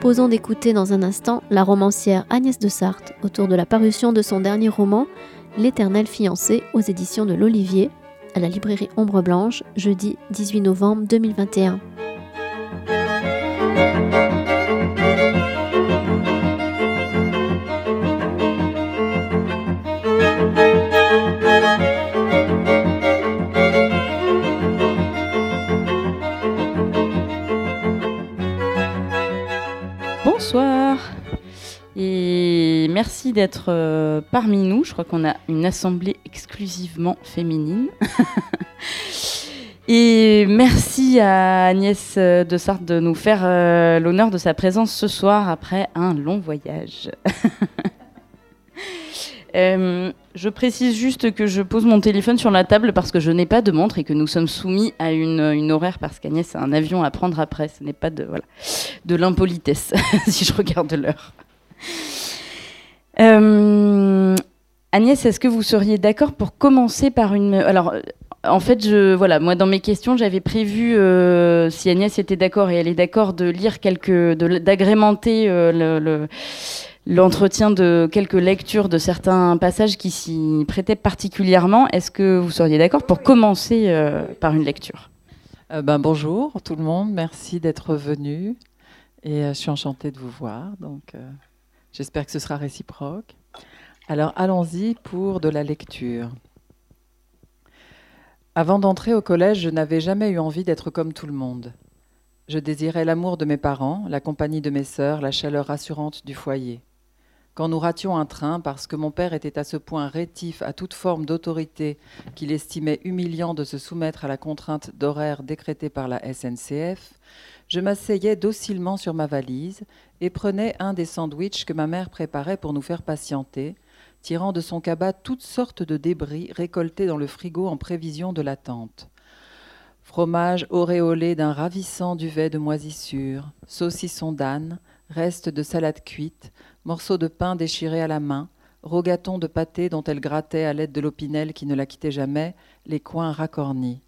proposons d'écouter dans un instant la romancière Agnès de Sarthe autour de la parution de son dernier roman, L'éternel fiancé, aux éditions de l'Olivier, à la librairie Ombre Blanche, jeudi 18 novembre 2021. Merci d'être euh, parmi nous. Je crois qu'on a une assemblée exclusivement féminine. et merci à Agnès de Sarthe de nous faire euh, l'honneur de sa présence ce soir après un long voyage. Euh, je précise juste que je pose mon téléphone sur la table parce que je n'ai pas de montre et que nous sommes soumis à une, horaire parce qu'Agnès a un avion à prendre après. Ce n'est pas de l'impolitesse si je regarde l'heure. Euh, Agnès, est-ce que vous seriez d'accord pour commencer par une... Alors, en fait, je, voilà, moi, dans mes questions, j'avais prévu, euh, si Agnès était d'accord et elle est d'accord, de lire quelques, d'agrémenter le l'entretien de quelques lectures de certains passages qui s'y prêtaient particulièrement. Est-ce que vous seriez d'accord pour commencer euh, par une lecture? Euh, ben, Bonjour tout le monde, merci d'être venu et euh, je suis enchantée de vous voir. Donc j'espère que ce sera réciproque. Alors allons-y pour de la lecture. Avant d'entrer au collège, je n'avais jamais eu envie d'être comme tout le monde. Je désirais l'amour de mes parents, la compagnie de mes sœurs, la chaleur rassurante du foyer. Quand nous rations un train parce que mon père était à ce point rétif à toute forme d'autorité qu'il estimait humiliant de se soumettre à la contrainte d'horaire décrétée par la SNCF, je m'asseyais docilement sur ma valise et prenais un des sandwichs que ma mère préparait pour nous faire patienter, tirant de son cabas toutes sortes de débris récoltés dans le frigo en prévision de l'attente. Fromage auréolé d'un ravissant duvet de moisissure, saucisson d'âne, restes de salade cuite, morceaux de pain déchirés à la main, rogatons de pâté dont elle grattait à l'aide de l'opinel qui ne la quittait jamais, les coins racornis.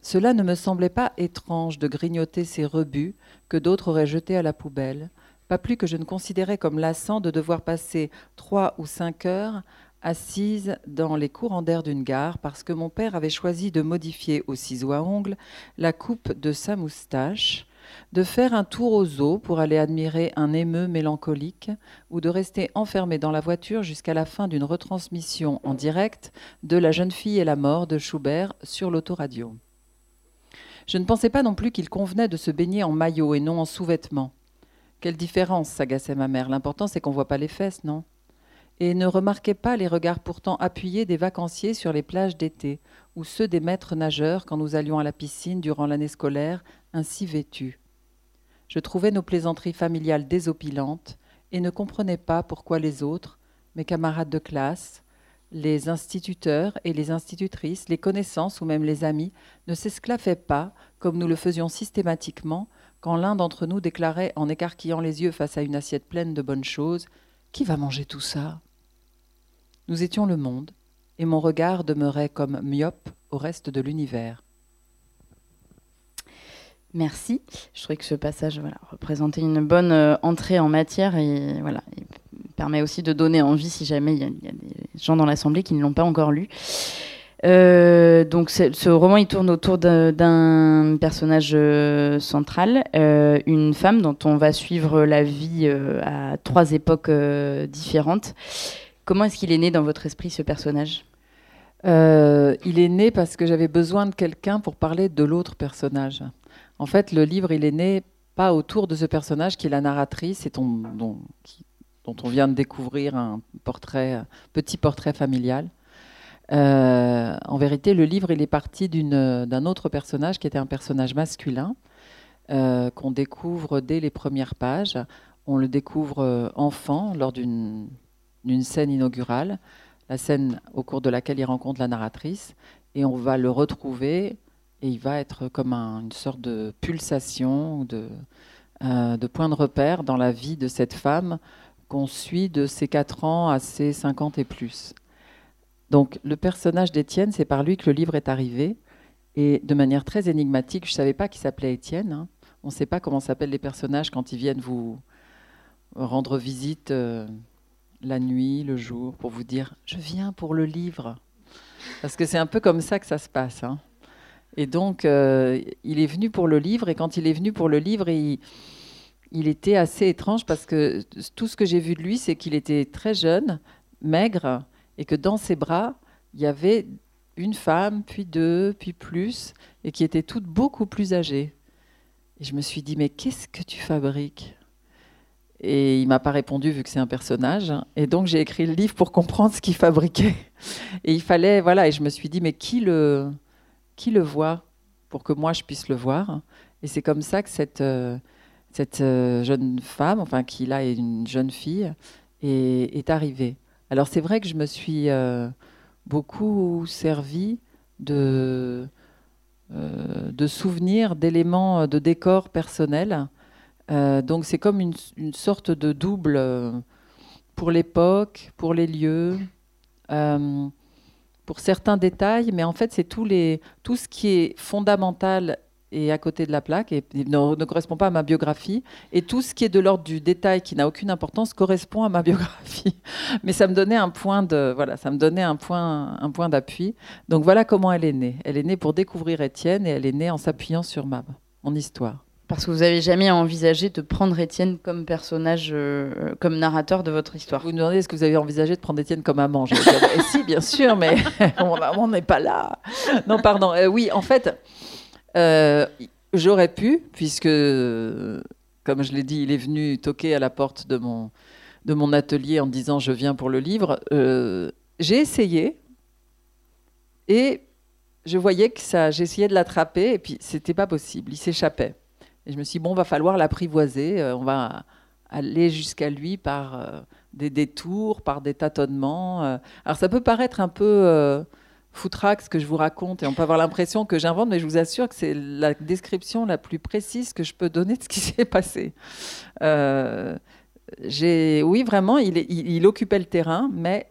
Cela ne me semblait pas étrange de grignoter ces rebuts que d'autres auraient jetés à la poubelle, pas plus que je ne considérais comme lassant de devoir passer trois ou cinq heures assise dans les courants d'air d'une gare parce que mon père avait choisi de modifier au ciseau à ongles la coupe de sa moustache de faire un tour aux eaux pour aller admirer un émeu mélancolique ou de rester enfermé dans la voiture jusqu'à la fin d'une retransmission en direct de La jeune fille et la mort de Schubert sur l'autoradio. Je ne pensais pas non plus qu'il convenait de se baigner en maillot et non en sous-vêtements. Quelle différence, s'agaçait ma mère. L'important, c'est qu'on voit pas les fesses, non? Et ne remarquait pas les regards pourtant appuyés des vacanciers sur les plages d'été, ou ceux des maîtres nageurs quand nous allions à la piscine durant l'année scolaire, ainsi vêtus. Je trouvais nos plaisanteries familiales désopilantes et ne comprenais pas pourquoi les autres, mes camarades de classe, les instituteurs et les institutrices, les connaissances ou même les amis, ne s'esclaffaient pas, comme nous le faisions systématiquement, quand l'un d'entre nous déclarait en écarquillant les yeux face à une assiette pleine de bonnes choses Qui va manger tout ça? Nous étions le monde, et mon regard demeurait comme myope au reste de l'univers. Merci. Je trouvais que ce passage représentait une bonne euh, entrée en matière et permet aussi de donner envie si jamais il y, a des gens dans l'Assemblée qui ne l'ont pas encore lu. Euh, donc ce roman il tourne autour d'un personnage euh, central, une femme dont on va suivre la vie à trois époques différentes. Comment est-ce qu'il est né dans votre esprit ce personnage? Il est né parce que j'avais besoin de quelqu'un pour parler de l'autre personnage. En fait, le livre, il est né pas autour de ce personnage qui est la narratrice et dont, on vient de découvrir un portrait, petit portrait familial. Euh, en vérité, le livre, il est parti d'un autre personnage qui était un personnage masculin euh, qu'on découvre dès les premières pages. On le découvre euh, enfant lors d'une scène inaugurale, la scène au cours de laquelle il rencontre la narratrice, et on va le retrouver et il va être comme une sorte de pulsation, de, euh, de point de repère dans la vie de cette femme qu'on suit de ses 4 ans à ses 50 et plus. Donc le personnage d'Étienne, c'est par lui que le livre est arrivé. Et de manière très énigmatique, je ne savais pas qu'il s'appelait Étienne. Hein. on ne sait pas comment s'appellent les personnages quand ils viennent vous rendre visite euh, la nuit, le jour, pour vous dire je viens pour le livre. Parce que c'est un peu comme ça que ça se passe. Hein. Et donc, euh, il est venu pour le livre, et quand il est venu pour le livre, il, il était assez étrange parce que tout ce que j'ai vu de lui, c'est qu'il était très jeune, maigre, et que dans ses bras, il y avait une femme, puis deux, puis plus, et qui étaient toutes beaucoup plus âgées. Et je me suis dit, mais qu'est-ce que tu fabriques? Et il m'a pas répondu vu que c'est un personnage. Et donc j'ai écrit le livre pour comprendre ce qu'il fabriquait. Et il fallait, voilà, et je me suis dit, mais qui le, qui le voit pour que moi je puisse le voir Et c'est comme ça que cette, euh, cette euh, jeune femme, enfin qui là est une jeune fille, est, est arrivée. Alors c'est vrai que je me suis euh, beaucoup servi de de souvenirs, d'éléments de décor personnel. Donc c'est comme une, sorte de double pour l'époque, pour les lieux, pour certains détails, mais en fait c'est tout, tout ce qui est fondamental et à côté de la plaque et ne, correspond pas à ma biographie. Et tout ce qui est de l'ordre du détail qui n'a aucune importance correspond à ma biographie. Mais ça me donnait un point de voilà, ça me donnait un point un point d'appui. Donc voilà comment elle est née. Elle est née pour découvrir Étienne et elle est née en s'appuyant sur ma mon histoire. Parce que vous avez jamais envisagé de prendre Étienne comme personnage, euh, comme narrateur de votre histoire. Vous me demandez est-ce que vous avez envisagé de prendre Étienne comme amant? Et eh si, bien sûr, mais on n'est pas là. Non, pardon. Euh, oui, en fait, euh, j'aurais pu, puisque, comme je l'ai dit, il est venu toquer à la porte de mon, de mon atelier en disant je viens pour le livre. Euh, j'ai essayé et je voyais que ça, j'essayais de l'attraper et puis c'était pas possible, il s'échappait. Et je me suis dit, bon, va falloir l'apprivoiser, euh, on va aller jusqu'à lui par des détours, par des tâtonnements. alors ça peut paraître un peu foutraque que je vous raconte et on peut avoir l'impression que j'invente, mais je vous assure que c'est la description la plus précise que je peux donner de ce qui s'est passé. Euh, oui, vraiment, il, occupait le terrain, mais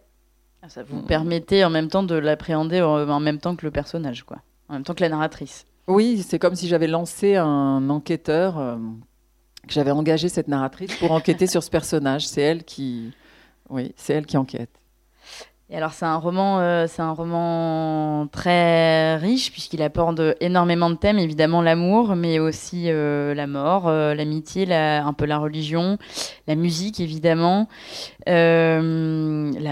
ça vous permettait en même temps de l'appréhender en même temps que le personnage, quoi, en même temps que la narratrice. Oui, c'est comme si j'avais lancé un enquêteur, euh, que j'avais engagé cette narratrice pour enquêter sur ce personnage. C'est elle qui, oui, c'est elle qui enquête. Et alors c'est un roman, euh, c'est un roman très riche puisqu'il apporte énormément de thèmes, évidemment l'amour, mais aussi euh, la mort, euh, l'amitié, un peu la religion, la musique évidemment, la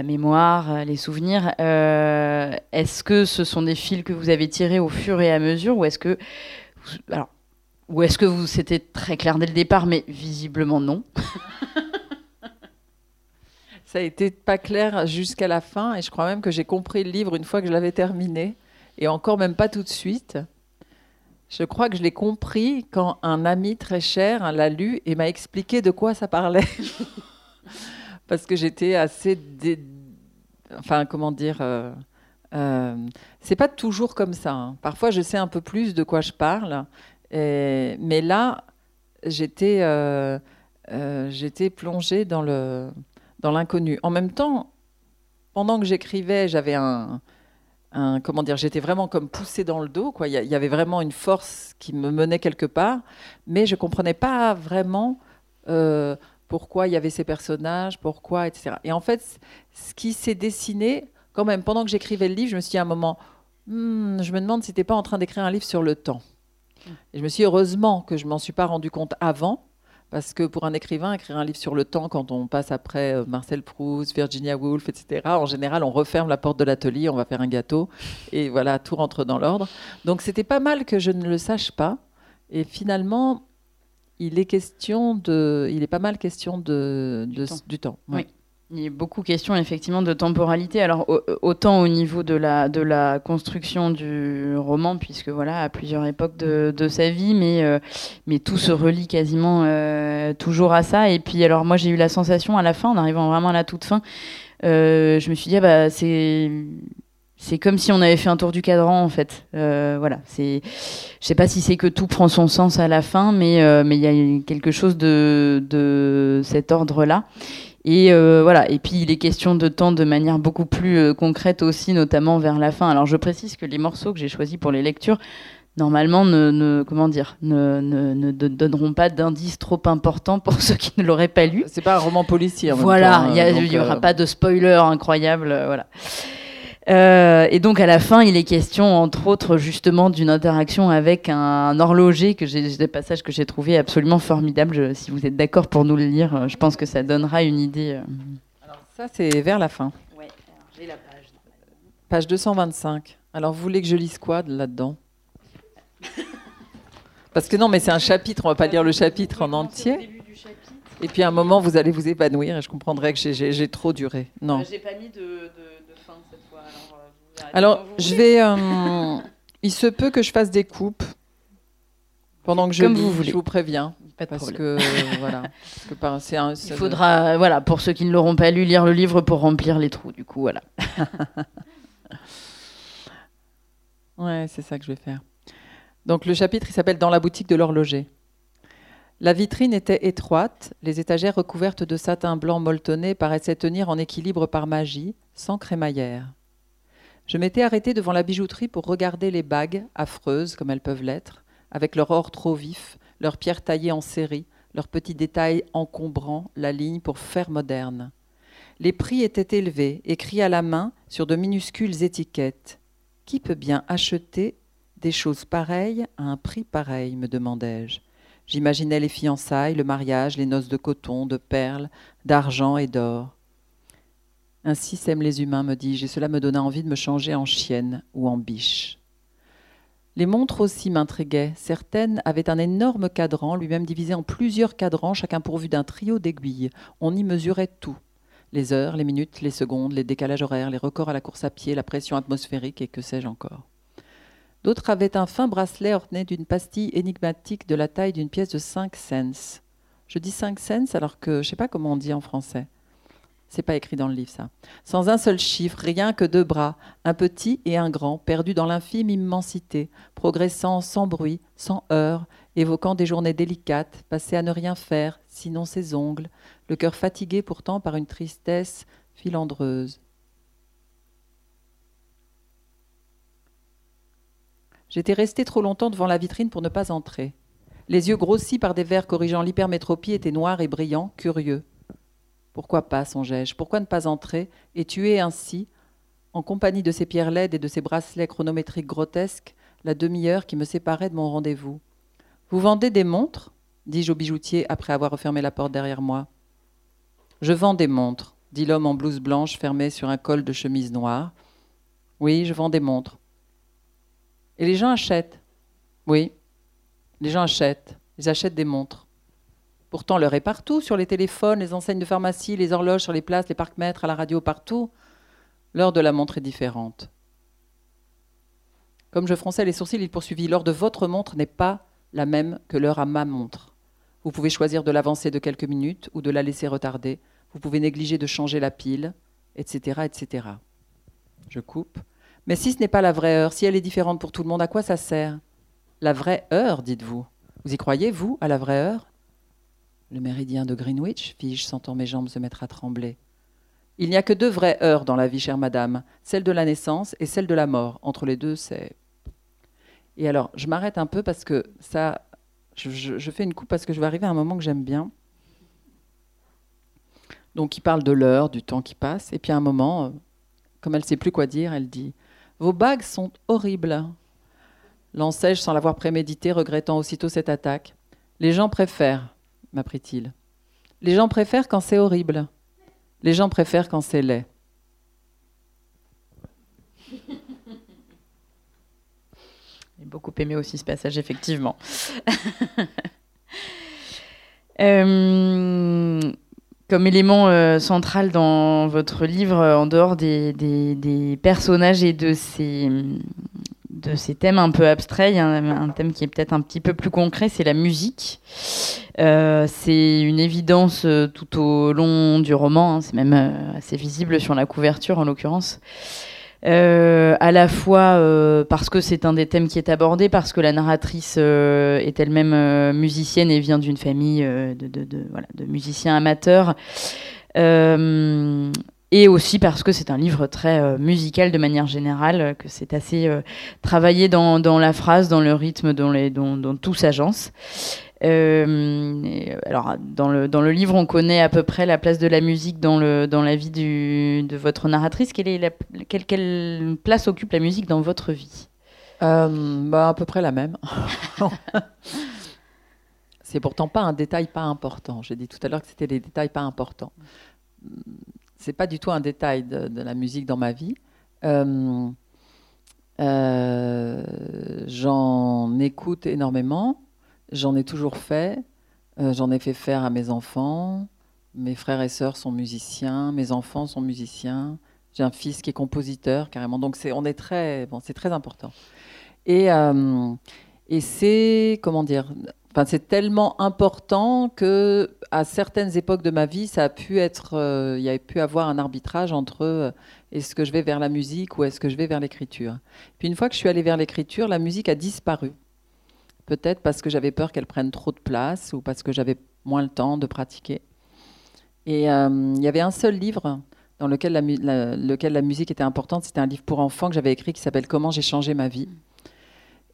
mémoire, les souvenirs. est-ce que ce sont des fils que vous avez tirés au fur et à mesure, ou est-ce que, alors, ou est-ce que vous c'était très clair dès le départ, mais visiblement non? ça a été pas clair jusqu'à la fin et je crois même que j'ai compris le livre une fois que je l'avais terminé et encore même pas tout de suite. Je crois que je l'ai compris quand un ami très cher l'a lu et m'a expliqué de quoi ça parlait. Parce que j'étais assez. Enfin, comment dire. Euh, euh, c'est pas toujours comme ça. Hein. Parfois, je sais un peu plus de quoi je parle. mais là, j'étais euh, j'étais plongée dans le dans l'inconnu. En même temps, pendant que j'écrivais, j'avais un, comment dire, j'étais vraiment comme poussée dans le dos. Quoi. Il y, avait vraiment une force qui me menait quelque part, mais je comprenais pas vraiment euh, pourquoi il y avait ces personnages, pourquoi, etc. Et en fait, ce qui s'est dessiné, quand même, pendant que j'écrivais le livre, je me suis dit à un moment, hmm, je me demande si tu n'es pas en train d'écrire un livre sur le temps. Et je me suis dit, heureusement que je m'en suis pas rendu compte avant, parce que pour un écrivain, écrire un livre sur le temps, quand on passe après euh, Marcel Proust, Virginia Woolf, etc., en général, on referme la porte de l'atelier, on va faire un gâteau, et voilà, tout rentre dans l'ordre. Donc c'était pas mal que je ne le sache pas. Et finalement, il est question de, il est pas mal question de, du temps. Oui. Il y a beaucoup question effectivement de temporalité. Alors autant au niveau de la, de la construction du roman, puisque voilà, à plusieurs époques de, de sa vie, mais, euh, mais tout se relie quasiment euh, toujours à ça. Et puis alors moi j'ai eu la sensation à la fin, en arrivant vraiment à la toute fin, euh, je me suis dit ah, bah c'est c'est comme si on avait fait un tour du cadran en fait. voilà, c'est, je sais pas si c'est que tout prend son sens à la fin, mais mais il y a quelque chose de de cet ordre là. Et euh, voilà. Et puis il est question de temps de manière beaucoup plus euh, concrète aussi, notamment vers la fin. Alors je précise que les morceaux que j'ai choisis pour les lectures normalement ne, comment dire ne, ne, donneront pas d'indices trop importants pour ceux qui ne l'auraient pas lu. C'est pas un roman policier. En voilà, il n'y aura pas de spoiler incroyable, voilà. Euh, et donc à la fin, il est question, entre autres, justement, d'une interaction avec un, horloger que j'ai des passages que j'ai trouvé absolument formidables. si vous êtes d'accord pour nous le lire, euh, je pense que ça donnera une idée. Euh. Alors ça, c'est vers la fin. Oui, j'ai la page. Page 225. Alors vous voulez que je lise quoi là-dedans? Parce que non, mais c'est un chapitre. On va pas lire le chapitre en entier. Et puis à un moment, vous allez vous épanouir et je comprendrai que j'ai trop duré. Non. j'ai pas mis de alors, je vais. Euh, il se peut que je fasse des coupes pendant que je Comme vous voulez. Je vous préviens. Pas de parce problème. que voilà. Parce que un, il faudra, voilà, pour ceux qui ne l'auront pas lu, lire le livre pour remplir les trous. Du coup, voilà. ouais, c'est ça que je vais faire. Donc le chapitre, il s'appelle Dans la boutique de l'horloger. La vitrine était étroite, les étagères recouvertes de satin blanc molletonné paraissaient tenir en équilibre par magie, sans crémaillère. Je m'étais arrêté devant la bijouterie pour regarder les bagues, affreuses comme elles peuvent l'être, avec leur or trop vif, leurs pierres taillées en série, leurs petits détails encombrant la ligne pour faire moderne. Les prix étaient élevés, écrits à la main sur de minuscules étiquettes. Qui peut bien acheter des choses pareilles à un prix pareil me demandai-je. J'imaginais les fiançailles, le mariage, les noces de coton, de perles, d'argent et d'or. Ainsi s'aiment les humains, me dis-je, et cela me donna envie de me changer en chienne ou en biche. Les montres aussi m'intriguaient. Certaines avaient un énorme cadran, lui-même divisé en plusieurs cadrans, chacun pourvu d'un trio d'aiguilles. On y mesurait tout. Les heures, les minutes, les secondes, les décalages horaires, les records à la course à pied, la pression atmosphérique et que sais-je encore. D'autres avaient un fin bracelet orné d'une pastille énigmatique de la taille d'une pièce de 5 cents. Je dis 5 cents alors que je ne sais pas comment on dit en français. C'est pas écrit dans le livre, ça. Sans un seul chiffre, rien que deux bras, un petit et un grand, perdus dans l'infime immensité, progressant sans bruit, sans heurts, évoquant des journées délicates, passées à ne rien faire, sinon ses ongles, le cœur fatigué pourtant par une tristesse filandreuse. J'étais resté trop longtemps devant la vitrine pour ne pas entrer. Les yeux grossis par des verres corrigeant l'hypermétropie étaient noirs et brillants, curieux. Pourquoi pas, songeai-je Pourquoi ne pas entrer et tuer ainsi, en compagnie de ces pierres laides et de ces bracelets chronométriques grotesques, la demi-heure qui me séparait de mon rendez-vous Vous vendez des montres dis-je au bijoutier après avoir refermé la porte derrière moi. Je vends des montres, dit l'homme en blouse blanche fermé sur un col de chemise noire. Oui, je vends des montres. Et les gens achètent Oui, les gens achètent. Ils achètent des montres. Pourtant, l'heure est partout, sur les téléphones, les enseignes de pharmacie, les horloges sur les places, les parcs-mètres, à la radio, partout. L'heure de la montre est différente. Comme je fronçais les sourcils, il poursuivit L'heure de votre montre n'est pas la même que l'heure à ma montre. Vous pouvez choisir de l'avancer de quelques minutes ou de la laisser retarder. Vous pouvez négliger de changer la pile, etc., etc. Je coupe. Mais si ce n'est pas la vraie heure, si elle est différente pour tout le monde, à quoi ça sert? La vraie heure, dites-vous. Vous y croyez, vous, à la vraie heure? Le méridien de Greenwich, fis-je, sentant mes jambes se mettre à trembler. Il n'y a que deux vraies heures dans la vie, chère madame, celle de la naissance et celle de la mort. Entre les deux, c'est. Et alors, je m'arrête un peu parce que ça. Je, fais une coupe parce que je vais arriver à un moment que j'aime bien. Donc, il parle de l'heure, du temps qui passe. Et puis, à un moment, euh, comme elle ne sait plus quoi dire, elle dit Vos bagues sont horribles. Lancai-je sans l'avoir prémédité, regrettant aussitôt cette attaque. Les gens préfèrent m'apprit-il. Les gens préfèrent quand c'est horrible. Les gens préfèrent quand c'est laid. J'ai beaucoup aimé aussi ce passage, effectivement. Euh, comme élément euh, central dans votre livre, en dehors des, personnages et de ces, de ces thèmes un peu abstraits, il y a un, thème qui est peut-être un petit peu plus concret, c'est la musique. Euh, c'est une évidence euh, tout au long du roman, hein, c'est même euh, assez visible sur la couverture en l'occurrence. À la fois parce que c'est un des thèmes qui est abordé, parce que la narratrice est elle-même musicienne et vient d'une famille de, musiciens amateurs. et aussi parce que c'est un livre très euh, musical de manière générale, que c'est assez euh, travaillé dans, la phrase, dans le rythme, dans, les, dans, dans tout s'agence. Euh, alors, dans le, dans le livre, on connaît à peu près la place de la musique dans, le, dans la vie de votre narratrice. Quelle, est quelle, quelle, place occupe la musique dans votre vie? Bah, À peu près la même. c'est pourtant pas un détail pas important. J'ai dit tout à l'heure que c'était des détails pas importants c'est pas du tout un détail de, la musique dans ma vie. Euh, euh, j'en écoute énormément, j'en ai toujours fait, euh, j'en ai fait faire à mes enfants. Mes frères et sœurs sont musiciens, mes enfants sont musiciens. J'ai un fils qui est compositeur carrément, donc c'est on est très bon, c'est très important. Et et c'est comment dire, enfin c'est tellement important que à certaines époques de ma vie, ça a pu être, euh, il y a pu avoir un arbitrage entre euh, est-ce que je vais vers la musique ou est-ce que je vais vers l'écriture. Puis une fois que je suis allée vers l'écriture, la musique a disparu. Peut-être parce que j'avais peur qu'elle prenne trop de place ou parce que j'avais moins le temps de pratiquer. Et euh, il y avait un seul livre dans lequel la, musique était importante. C'était un livre pour enfants que j'avais écrit qui s'appelle Comment j'ai changé ma vie.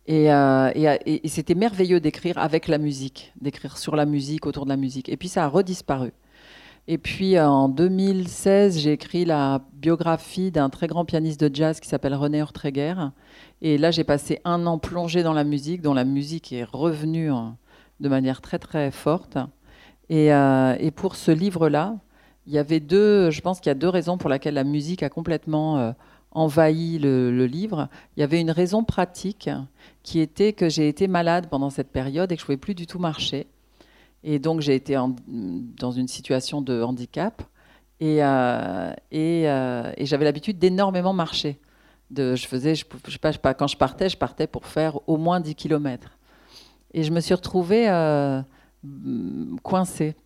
Euh, et, c'était merveilleux d'écrire avec la musique, d'écrire sur la musique, autour de la musique. Et puis ça a redisparu. Et puis en 2016, j'ai écrit la biographie d'un très grand pianiste de jazz qui s'appelle René Ortreger. Et là, j'ai passé un an plongé dans la musique, dont la musique est revenue de manière très très forte. Et, euh, et pour ce livre-là, il y avait deux, je pense qu'il y a deux raisons pour lesquelles la musique a complètement euh, envahi le, livre. Il y avait une raison pratique qui était que j'ai été malade pendant cette période et que je ne pouvais plus du tout marcher. Et donc j'ai été dans une situation de handicap et, euh, euh, j'avais l'habitude d'énormément marcher. Je faisais, quand je partais, je partais pour faire au moins 10 km. Et je me suis retrouvée euh, coincée.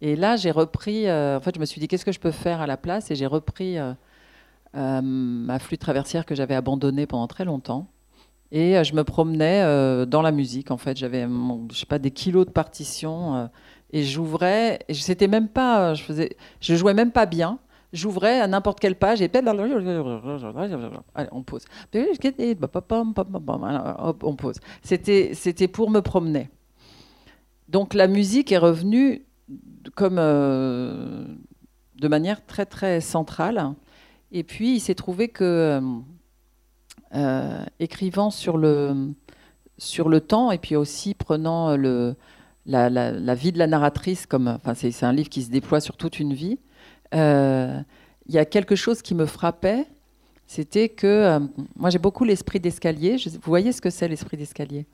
Et là, j'ai repris, en fait, je me suis dit, qu'est-ce que je peux faire à la place? Et j'ai repris ma flûte traversière que j'avais abandonnée pendant très longtemps. Et euh, je me promenais euh, dans la musique, en fait. J'avais, je sais pas, des kilos de partitions. et j'ouvrais. Et c'était même pas. Je, faisais, je jouais même pas bien. J'ouvrais à n'importe quelle page et Allez, on pose. on pose. C'était, c'était pour me promener. Donc la musique est revenue comme de manière très très centrale. Et puis, il s'est trouvé que, euh, euh, écrivant sur le, sur le temps, et puis aussi prenant le, la, vie de la narratrice, comme, enfin, c'est, un livre qui se déploie sur toute une vie, euh, il y a quelque chose qui me frappait, c'était que moi j'ai beaucoup l'esprit d'escalier. Vous voyez ce que c'est l'esprit d'escalier?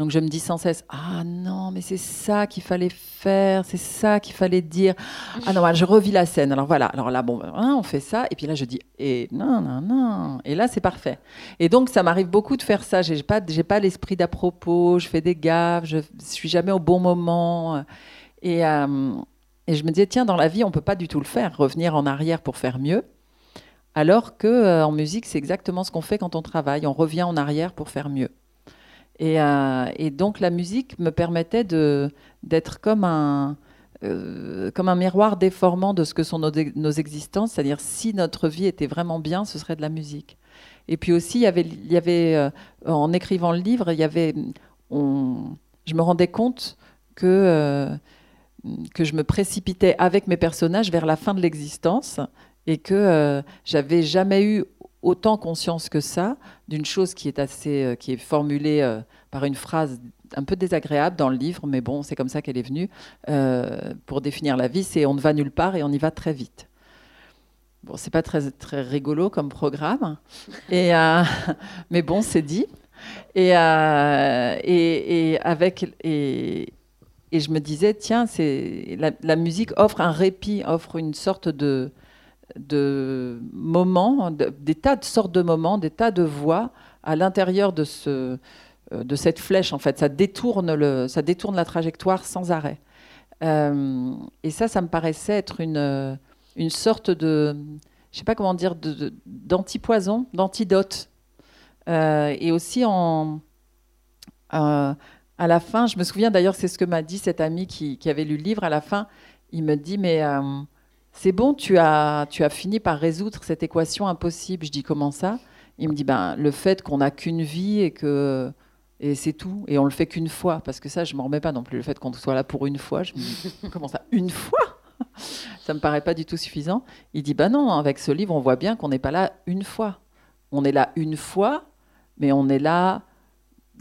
Donc je me dis sans cesse, ah non, mais c'est ça qu'il fallait faire, c'est ça qu'il fallait dire. Ah non, je revis la scène. Alors voilà, alors là, bon, hein, on fait ça. Et puis là, je dis, et non, non, non. Et là, c'est parfait. Et donc, ça m'arrive beaucoup de faire ça. J'ai pas, j'ai pas l'esprit d'à propos, je fais des gaffes, je, suis jamais au bon moment. Et, euh, et je me disais, tiens, dans la vie, on peut pas du tout le faire, revenir en arrière pour faire mieux. Alors que euh, en musique, c'est exactement ce qu'on fait quand on travaille. On revient en arrière pour faire mieux. Euh, et, donc la musique me permettait d'être comme un, euh, comme un miroir déformant de ce que sont nos, existences, c'est-à-dire si notre vie était vraiment bien, ce serait de la musique. Et puis aussi, il avait, euh, en écrivant le livre, y avait, je me rendais compte que, que je me précipitais avec mes personnages vers la fin de l'existence et que j'avais jamais eu autant conscience que ça d'une chose qui est assez, euh, qui est formulée euh, par une phrase un peu désagréable dans le livre, mais bon, c'est comme ça qu'elle est venue euh, pour définir la vie. C'est on ne va nulle part et on y va très vite. Bon, c'est pas très très rigolo comme programme, et mais bon, c'est dit. Et, et, et, avec et, et je me disais tiens, c'est la, la musique offre un répit, offre une sorte de de moments, des tas de sortes de moments, des tas de voix à l'intérieur de, ce, euh, de cette flèche. En fait, ça détourne, le, ça détourne la trajectoire sans arrêt. Euh, et ça, ça me paraissait être une, une sorte de, je sais pas comment dire, d'antipoison, d'antidote. Euh, et aussi en, à la fin, je me souviens d'ailleurs, c'est ce que m'a dit cet ami qui, qui, avait lu le livre. À la fin, il me dit mais c'est bon, tu as, tu as fini par résoudre cette équation impossible. Je dis comment ça? Il me dit ben, le fait qu'on n'a qu'une vie et que et c'est tout. Et on le fait qu'une fois, parce que ça, je m'en remets pas non plus. Le fait qu'on soit là pour une fois, je me dis comment ça, une fois? Ça me paraît pas du tout suffisant. Il dit bah non, avec ce livre, on voit bien qu'on n'est pas là une fois. On est là une fois, mais on est là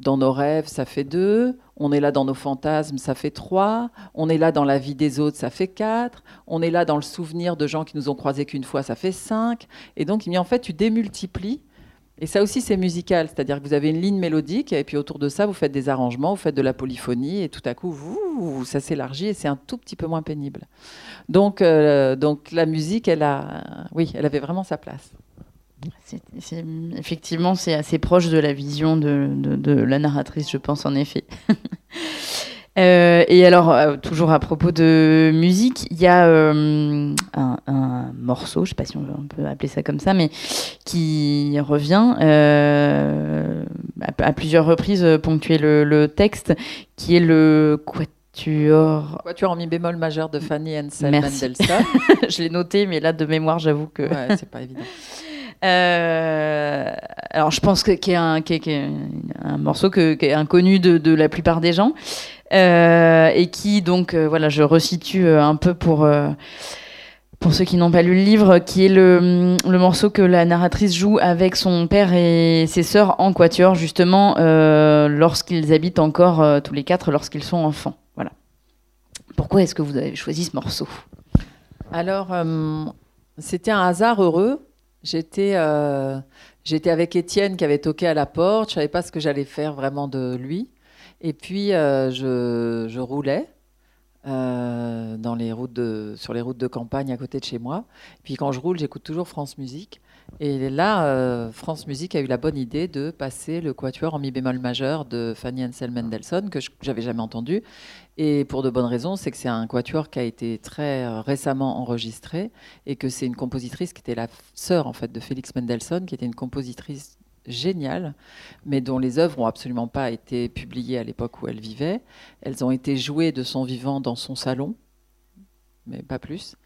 dans nos rêves, ça fait deux. On est là dans nos fantasmes, ça fait trois. On est là dans la vie des autres, ça fait quatre. On est là dans le souvenir de gens qui nous ont croisés qu'une fois, ça fait cinq. Et donc, en fait, tu démultiplies. Et ça aussi, c'est musical, c'est-à-dire que vous avez une ligne mélodique, et puis autour de ça, vous faites des arrangements, vous faites de la polyphonie, et tout à coup, ça s'élargit, et c'est un tout petit peu moins pénible. Donc, euh, donc la musique, elle a, oui, elle avait vraiment sa place effectivement, c'est assez proche de la vision de, la narratrice, je pense, en effet. Euh, et alors, euh, toujours à propos de musique, il y a euh, un, morceau, je ne sais pas si on peut appeler ça comme ça, mais qui revient à, plusieurs reprises ponctuer le, texte, qui est le Quatuor. Quatuor en mi bémol majeur de Fanny Ansel Mendelssohn. je l'ai noté, mais là, de mémoire, j'avoue que. Ouais, c'est pas évident. Euh, alors, je pense que qui est un, morceau qui est inconnu de, la plupart des gens euh, et qui donc euh, voilà, je resitue un peu pour pour ceux qui n'ont pas lu le livre, qui est le, le, morceau que la narratrice joue avec son père et ses sœurs en quatuor, justement, lorsqu'ils habitent encore tous les quatre, lorsqu'ils sont enfants. Voilà. Pourquoi est-ce que vous avez choisi ce morceau? Alors, c'était un hasard heureux. J'étais euh, j'étais avec Étienne qui avait toqué à la porte. Je savais pas ce que j'allais faire vraiment de lui. Et puis euh, je, roulais euh, sur les routes de campagne à côté de chez moi. Et puis quand je roule, j'écoute toujours France Musique. Et là, France Musique a eu la bonne idée de passer le quatuor en mi bémol majeur de Fanny Ansel Mendelssohn que j'avais jamais entendu. Et pour de bonnes raisons, c'est que c'est un quatuor qui a été très euh, récemment enregistré et que c'est une compositrice qui était la sœur en fait de Félix Mendelssohn, qui était une compositrice géniale, mais dont les œuvres n'ont absolument pas été publiées à l'époque où elle vivait. Elles ont été jouées de son vivant dans son salon, mais pas plus.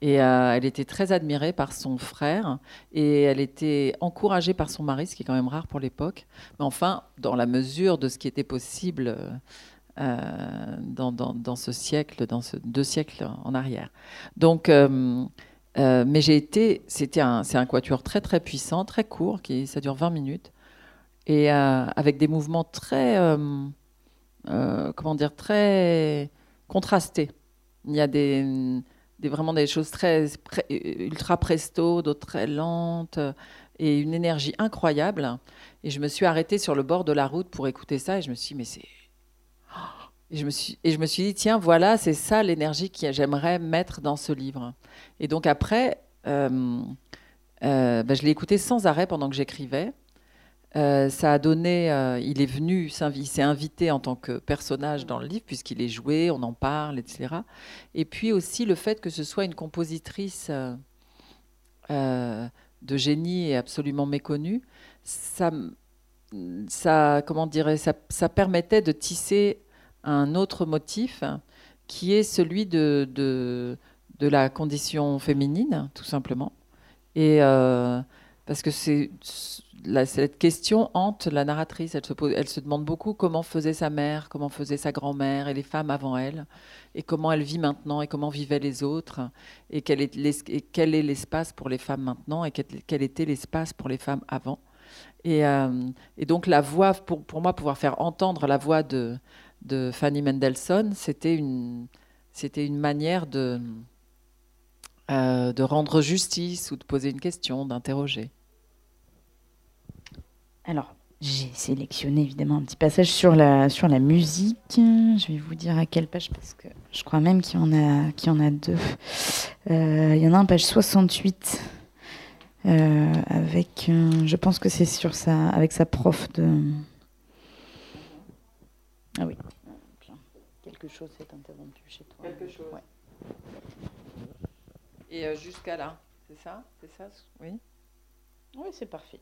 Et euh, elle était très admirée par son frère et elle était encouragée par son mari, ce qui est quand même rare pour l'époque. Mais enfin, dans la mesure de ce qui était possible. Euh, dans, ce siècle, dans ce deux siècles en arrière. Donc, euh, euh, mais j'ai été, c'était un, c'est un quatuor très très puissant, très court, qui ça dure 20 minutes, et avec des mouvements très, comment dire, très contrastés. Il y a des vraiment des choses très ultra presto, d'autres très lentes, et une énergie incroyable. Et je me suis arrêtée sur le bord de la route pour écouter ça, et je me suis dit, mais c'est et je me suis, et je me suis dit, tiens, voilà, c'est ça l'énergie que j'aimerais mettre dans ce livre. Et donc après, euh, euh, ben, je l'ai écouté sans arrêt pendant que j'écrivais. Euh, ça a donné, il est venu, il s'est invité en tant que personnage dans le livre, puisqu'il est joué, on en parle, etc. Et puis aussi le fait que ce soit une compositrice de génie et absolument méconnue, ça, ça comment dirais, ça, ça permettait de tisser un autre motif qui est celui de, de, la condition féminine, tout simplement. Et euh, parce que c'est cette question hante la narratrice. Elle se, elle se demande beaucoup comment faisait sa mère, comment faisait sa grand-mère et les femmes avant elle, et comment elle vit maintenant, et comment vivaient les autres, et quel est, l'espace pour les femmes maintenant, et quel, était l'espace pour les femmes avant. Et, euh, et, donc la voix, pour, pour moi, pouvoir faire entendre la voix de, de Fanny Mendelssohn, c'était une, manière de, euh, de rendre justice ou de poser une question, d'interroger. Alors, j'ai sélectionné évidemment un petit passage sur la, musique. Je vais vous dire à quelle page, parce que je crois même qu'il y en a, qu'il y en a deux. Euh, il y en a un page 68. Euh, avec, je pense que c'est sur sa, avec sa prof de, ah oui. Quelque chose s'est interrompu chez toi. Quelque chose. Et euh, jusqu'à là, c'est ça? C'est ça? Oui Oui, c'est parfait.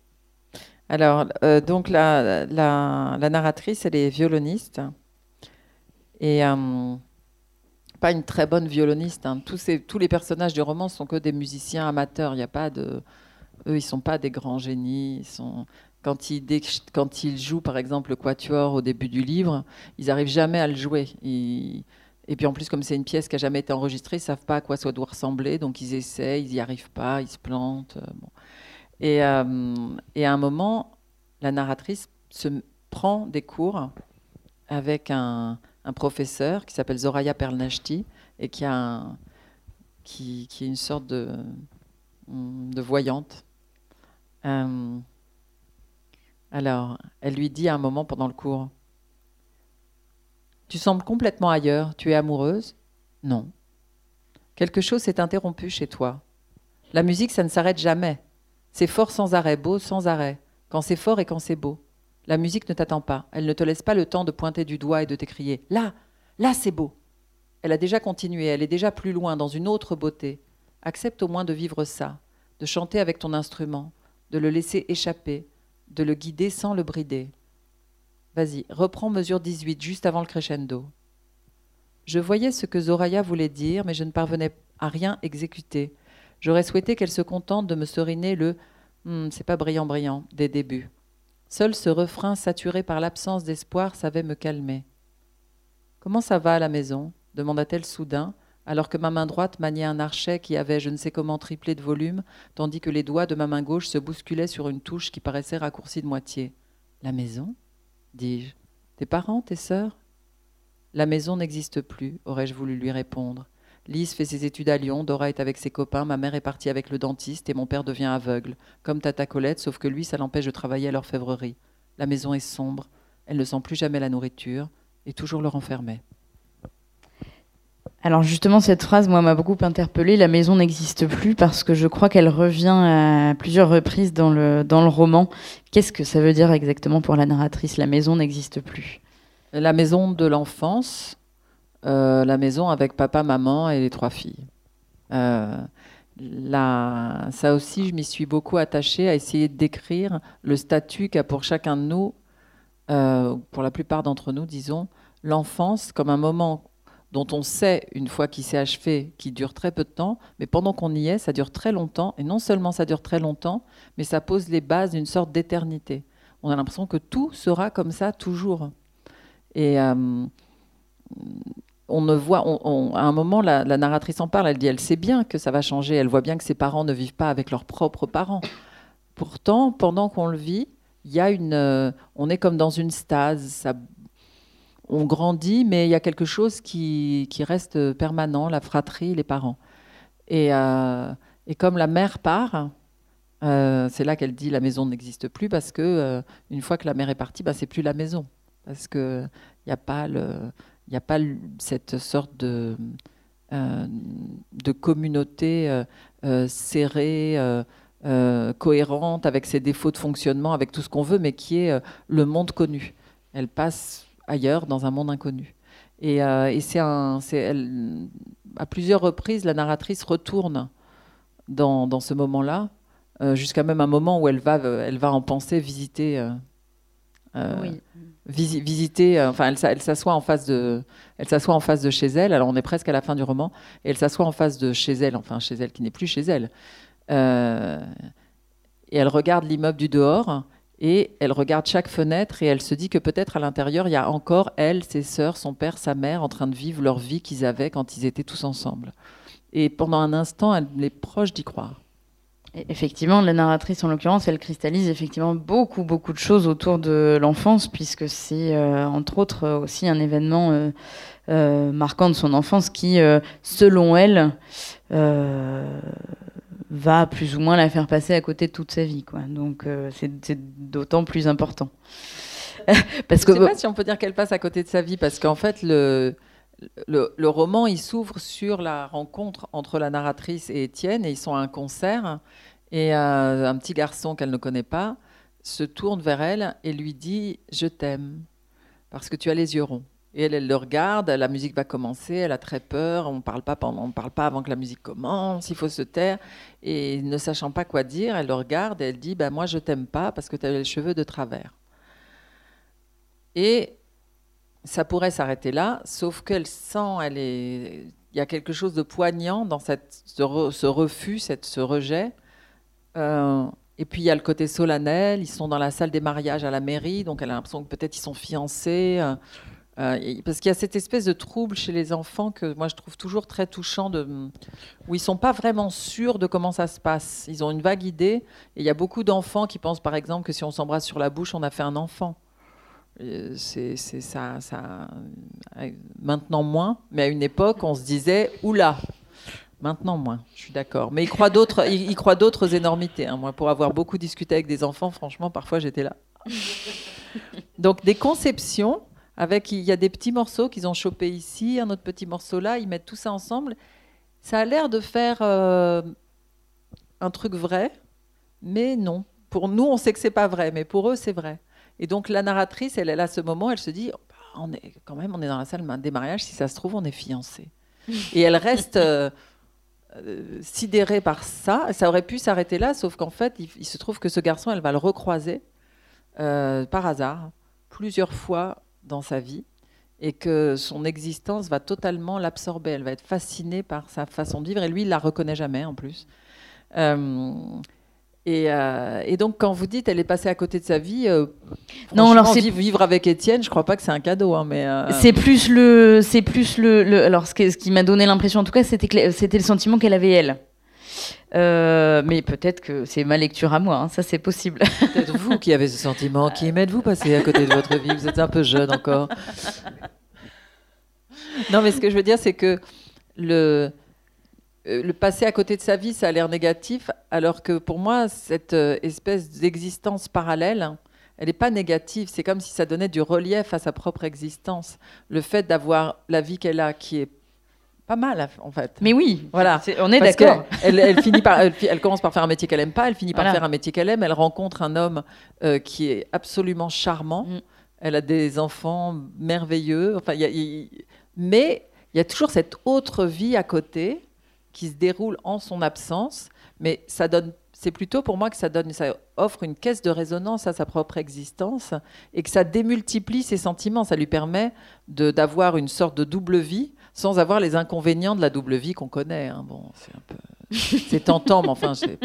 Alors, euh, donc la, la, narratrice, elle est violoniste. Et euh, pas une très bonne violoniste. Hein. Tous, ces, tous les personnages du roman sont que des musiciens amateurs. Il n'y a pas de, eux, ils sont pas des grands génies. Ils sont quand ils, quand jouent par exemple le quatuor au début du livre, ils n'arrivent jamais à le jouer. Et puis en plus, comme c'est une pièce qui n'a jamais été enregistrée, ils ne savent pas à quoi ça doit ressembler, donc ils essaient, ils n'y arrivent pas, ils se plantent. Euh, et, euh, et, à un moment, la narratrice se prend des cours avec un, professeur qui s'appelle Zoraya Perlnashti et qui, est une sorte de, de voyante. Euh, alors, elle lui dit un moment pendant le cours Tu sembles complètement ailleurs, tu es amoureuse? Non. Quelque chose s'est interrompu chez toi. La musique, ça ne s'arrête jamais. C'est fort sans arrêt, beau sans arrêt, quand c'est fort et quand c'est beau. La musique ne t'attend pas, elle ne te laisse pas le temps de pointer du doigt et de t'écrier Là, là c'est beau. Elle a déjà continué, elle est déjà plus loin, dans une autre beauté. Accepte au moins de vivre ça, de chanter avec ton instrument, de le laisser échapper, de le guider sans le brider. Vas-y, reprends mesure 18, juste avant le crescendo. Je voyais ce que Zoraya voulait dire, mais je ne parvenais à rien exécuter. J'aurais souhaité qu'elle se contente de me seriner le hmm, c'est pas brillant, brillant des débuts. Seul ce refrain saturé par l'absence d'espoir savait me calmer. Comment ça va à la maison? demanda-t-elle soudain, alors que ma main droite maniait un archet qui avait je ne sais comment triplé de volume, tandis que les doigts de ma main gauche se bousculaient sur une touche qui paraissait raccourcie de moitié. La maison? dis-je. Tes parents, tes sœurs? La maison n'existe plus, aurais-je voulu lui répondre. Lise fait ses études à Lyon, Dora est avec ses copains, ma mère est partie avec le dentiste et mon père devient aveugle, comme Tata Colette, sauf que lui, ça l'empêche de travailler à l'orfèvrerie. La maison est sombre, elle ne sent plus jamais la nourriture et toujours le renfermer. Alors justement, cette phrase, moi, m'a beaucoup interpellée. La maison n'existe plus parce que je crois qu'elle revient à plusieurs reprises dans le, roman. Qu'est-ce que ça veut dire exactement pour la narratrice? La maison n'existe plus. La maison de l'enfance, euh, la maison avec papa, maman et les trois filles. Euh, ça aussi, je m'y suis beaucoup attachée à essayer de décrire le statut qu'a pour chacun de nous, euh, pour la plupart d'entre nous, disons, l'enfance comme un moment dont on sait, une fois qu'il s'est achevé, qu'il dure très peu de temps, mais pendant qu'on y est, ça dure très longtemps, et non seulement ça dure très longtemps, mais ça pose les bases d'une sorte d'éternité. On a l'impression que tout sera comme ça toujours. Et on ne voit, à un moment, la, narratrice en parle, elle dit, elle sait bien que ça va changer, elle voit bien que ses parents ne vivent pas avec leurs propres parents. Pourtant, pendant qu'on le vit, il y a une, euh, on est comme dans une stase, ça, on grandit, mais il y a quelque chose qui, reste permanent, la fratrie, les parents. Et, euh, comme la mère part, euh, c'est là qu'elle dit la maison n'existe plus parce que une fois que la mère est partie, bah, c'est plus la maison parce que il n'y a pas cette sorte de, euh, de communauté euh, euh, serrée, cohérente, avec ses défauts de fonctionnement, avec tout ce qu'on veut, mais qui est le monde connu. Elle passe ailleurs, dans un monde inconnu. Et, c'est un, elle, à plusieurs reprises, la narratrice retourne dans, dans ce moment-là, jusqu'à même un moment où elle va, elle va en penser visiter. oui visiter, euh, enfin, elle, s'assoit en face de, elle s'assoit en face de chez elle. Alors on est presque à la fin du roman, et elle s'assoit en face de chez elle, enfin chez elle qui n'est plus chez elle. Euh, et elle regarde l'immeuble du dehors, et elle regarde chaque fenêtre, et elle se dit que peut-être à l'intérieur il y a encore elle, ses sœurs, son père, sa mère, en train de vivre leur vie qu'ils avaient quand ils étaient tous ensemble. Et pendant un instant, elle est proche d'y croire. Effectivement, la narratrice, en l'occurrence, elle cristallise effectivement beaucoup, beaucoup de choses autour de l'enfance, puisque c'est, euh, entre autres, aussi un événement euh, euh, marquant de son enfance qui, selon elle, va plus ou moins la faire passer à côté de toute sa vie. Quoi. Donc, c'est, d'autant plus important. parce que, Je ne sais pas si on peut dire qu'elle passe à côté de sa vie, parce qu'en fait, le... Le, le, roman, il s'ouvre sur la rencontre entre la narratrice et Étienne, et ils sont à un concert. Et euh, un petit garçon qu'elle ne connaît pas se tourne vers elle et lui dit Je t'aime, parce que tu as les yeux ronds. Et elle, le regarde, la musique va commencer, elle a très peur, on ne parle pas parle pas avant que la musique commence, il faut se taire. Et ne sachant pas quoi dire, elle le regarde et elle dit bah, Moi, je t'aime pas parce que tu as les cheveux de travers. Et ça pourrait s'arrêter là, sauf qu'elle sent, elle y a quelque chose de poignant dans ce, refus, cette, ce rejet. Euh, et puis il y a le côté solennel, ils sont dans la salle des mariages à la mairie, donc elle a l'impression que peut-être ils sont fiancés. Euh, euh, parce qu'il y a cette espèce de trouble chez les enfants que moi je trouve toujours très touchant, où ils sont pas vraiment sûrs de comment ça se passe. Ils ont une vague idée. Et il y a beaucoup d'enfants qui pensent par exemple que si on s'embrasse sur la bouche, on a fait un enfant. C'est ça, ça, maintenant moins, mais à une époque on se disait oula, Maintenant, moins, je suis d'accord. Mais il croit d'autres, il, croit d'autres énormités. Hein. Moi, pour avoir beaucoup discuté avec des enfants, franchement, parfois j'étais là. Donc des conceptions avec, il y a des petits morceaux qu'ils ont chopés ici, un autre petit morceau là, ils mettent tout ça ensemble. Ça a l'air de faire euh, un truc vrai, mais non. Pour nous, on sait que c'est pas vrai, mais pour eux, c'est vrai. Et donc la narratrice, elle, elle a ce moment, elle se dit, oh, bah, on est quand même, on est dans la salle des mariages. Si ça se trouve, on est fiancés. Et elle reste. Euh, euh, sidérée par ça. Ça aurait pu s'arrêter là, sauf qu'en fait, il, se trouve que ce garçon, elle va le recroiser euh, par hasard plusieurs fois dans sa vie et que son existence va totalement l'absorber. Elle va être fascinée par sa façon de vivre et lui, il la reconnaît jamais en plus. Euh, euh, et, donc, quand vous dites elle est passée à côté de sa vie, euh, non, alors c'est vivre avec Étienne, je crois pas que c'est un cadeau, hein, mais euh, c'est plus le, c'est plus le, alors ce, qui m'a donné l'impression, en tout cas, c'était c'était le sentiment qu'elle avait elle. Mais peut-être que c'est ma lecture à moi, hein, ça c'est possible. Peut-être vous qui avez ce sentiment, qui aimez-vous passer à côté de votre vie, vous êtes un peu jeune encore. Non, mais ce que je veux dire, c'est que le, euh, le passer à côté de sa vie, ça a l'air négatif, alors que pour moi, cette euh, espèce d'existence parallèle, elle n'est pas négative. C'est comme si ça donnait du relief à sa propre existence. Le fait d'avoir la vie qu'elle a, qui est pas mal en fait. Mais oui, voilà, on est d'accord. Elle, finit par, elle, commence par faire un métier qu'elle aime pas, elle finit par faire un métier qu'elle aime. Elle rencontre un homme euh, qui est absolument charmant. Mm. Elle a des enfants merveilleux. Enfin, mais il y a toujours cette autre vie à côté qui se déroule en son absence, mais ça donne c'est plutôt pour moi que ça donne, ça offre une caisse de résonance à sa propre existence et que ça démultiplie ses sentiments. Ça lui permet d'avoir une sorte de double vie sans avoir les inconvénients de la double vie qu'on connaît. Hein. Bon, c'est un peu, c'est tentant, mais enfin, c'est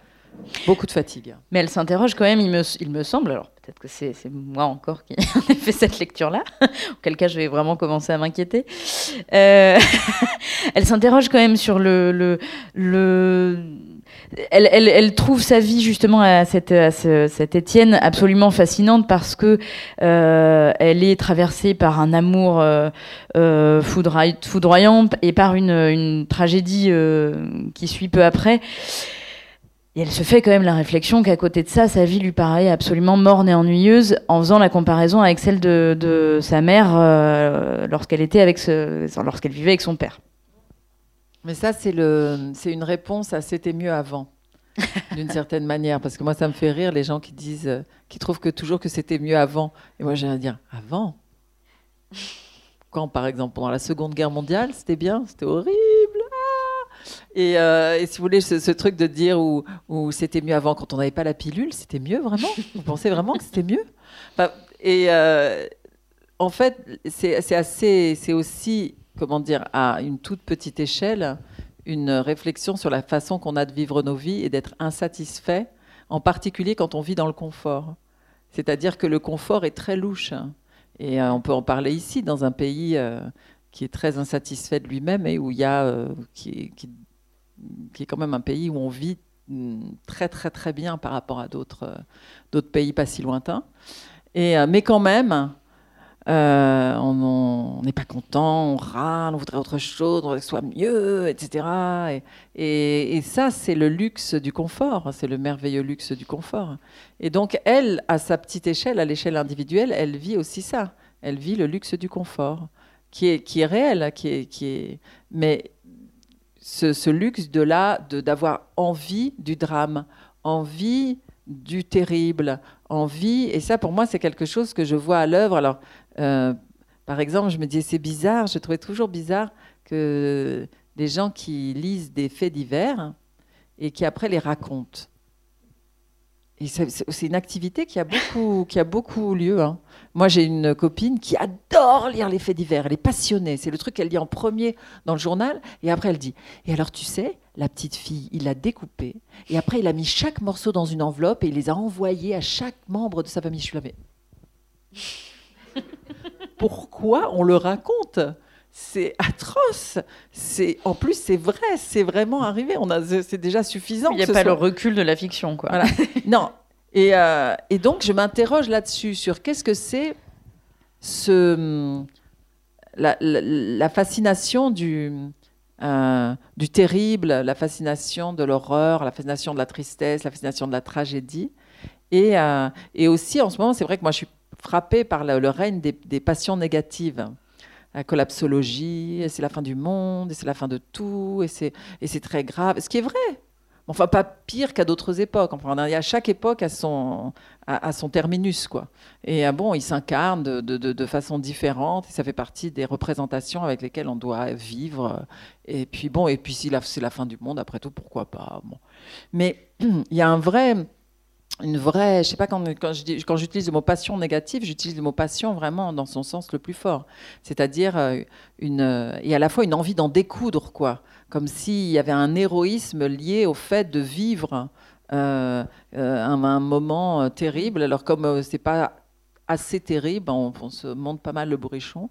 beaucoup de fatigue. Mais elle s'interroge quand même, il me, il me semble. Alors peut-être que c'est moi encore qui ai fait cette lecture-là. Auquel cas, je vais vraiment commencer à m'inquiéter. Euh, elle s'interroge quand même sur le, le, le elle, trouve sa vie justement à cette, Étienne absolument fascinante parce que euh, elle est traversée par un amour euh, euh foudroyant et par une, tragédie qui suit peu après. Et elle se fait quand même la réflexion qu'à côté de ça, sa vie lui paraît absolument morne et ennuyeuse en faisant la comparaison avec celle de, sa mère lorsqu'elle était avec lorsqu'elle vivait avec son père. Mais ça, c'est une réponse à c'était mieux avant, d'une certaine manière, parce que moi, ça me fait rire les gens qui disent, euh, qui trouvent que toujours que c'était mieux avant. Et moi, j'ai à dire avant? Quand, par exemple, pendant la Seconde Guerre mondiale, c'était bien, c'était horrible. Euh, et, si vous voulez, ce, truc de dire où, c'était mieux avant quand on n'avait pas la pilule, c'était mieux vraiment? Vous pensez vraiment que c'était mieux? Et euh, en fait, c'est assez, c'est aussi, comment dire, à une toute petite échelle, une réflexion sur la façon qu'on a de vivre nos vies et d'être insatisfait, en particulier quand on vit dans le confort. C'est-à-dire que le confort est très louche. Et euh, on peut en parler ici, dans un pays qui est très insatisfait de lui-même et où il y a, qui, qui qui est quand même un pays où on vit mm, très très très bien par rapport à d'autres euh, d'autres pays pas si lointains. Et, euh, mais quand même, euh, on n'est pas content, on râle, on voudrait autre chose, on voudrait que ce soit mieux, etc. Et, ça, c'est le luxe du confort, c'est le merveilleux luxe du confort. Et donc, elle, à sa petite échelle, à l'échelle individuelle, elle vit aussi ça. Elle vit le luxe du confort, qui est, qui est réel, qui est, qui est... mais ce, luxe de là, d'avoir envie du drame, envie du terrible, envie. Et ça, pour moi, c'est quelque chose que je vois à l'œuvre. Alors, euh, par exemple, je me disais, c'est bizarre, je trouvais toujours bizarre que des gens qui lisent des faits divers et qui après les racontent. C'est une activité qui a beaucoup, qui a beaucoup lieu. Hein. Moi, j'ai une copine qui adore lire les faits divers. Elle est passionnée. C'est le truc qu'elle lit en premier dans le journal. Et après, elle dit Et alors, tu sais, la petite fille, il l'a découpé. Et après, il a mis chaque morceau dans une enveloppe et il les a envoyés à chaque membre de sa famille. Je suis là, mais. Pourquoi on le raconte c'est atroce. C'est en plus c'est vrai, c'est vraiment arrivé. On a, c'est déjà suffisant. Il n'y a pas le recul de la fiction, quoi. non. Et, euh, et, donc je m'interroge là-dessus sur qu'est-ce que c'est ce la, la, fascination du euh, du terrible, la fascination de l'horreur, la fascination de la tristesse, la fascination de la tragédie. Et, euh, et aussi en ce moment, c'est vrai que moi je suis frappée par le, règne des, passions négatives la collapsologie, c'est la fin du monde, c'est la fin de tout, et c'est, très grave. Ce qui est vrai. Enfin, pas pire qu'à d'autres époques. Enfin, à chaque époque a son, à, son terminus, quoi. Et ah bon, il s'incarne de, façon différente, et ça fait partie des représentations avec lesquelles on doit vivre. Et puis bon, et puis si c'est la fin du monde, après tout, pourquoi pas. Bon. Mais il y a un vrai une vraie, je sais pas quand, quand, j'utilise le mot passion négative, j'utilise le mot passion vraiment dans son sens le plus fort, c'est-à-dire euh, une et à la fois une envie d'en découdre quoi, comme s'il y avait un héroïsme lié au fait de vivre euh, euh, un, un, moment terrible. Alors comme c'est pas assez terrible. On, se montre pas mal le bourrichon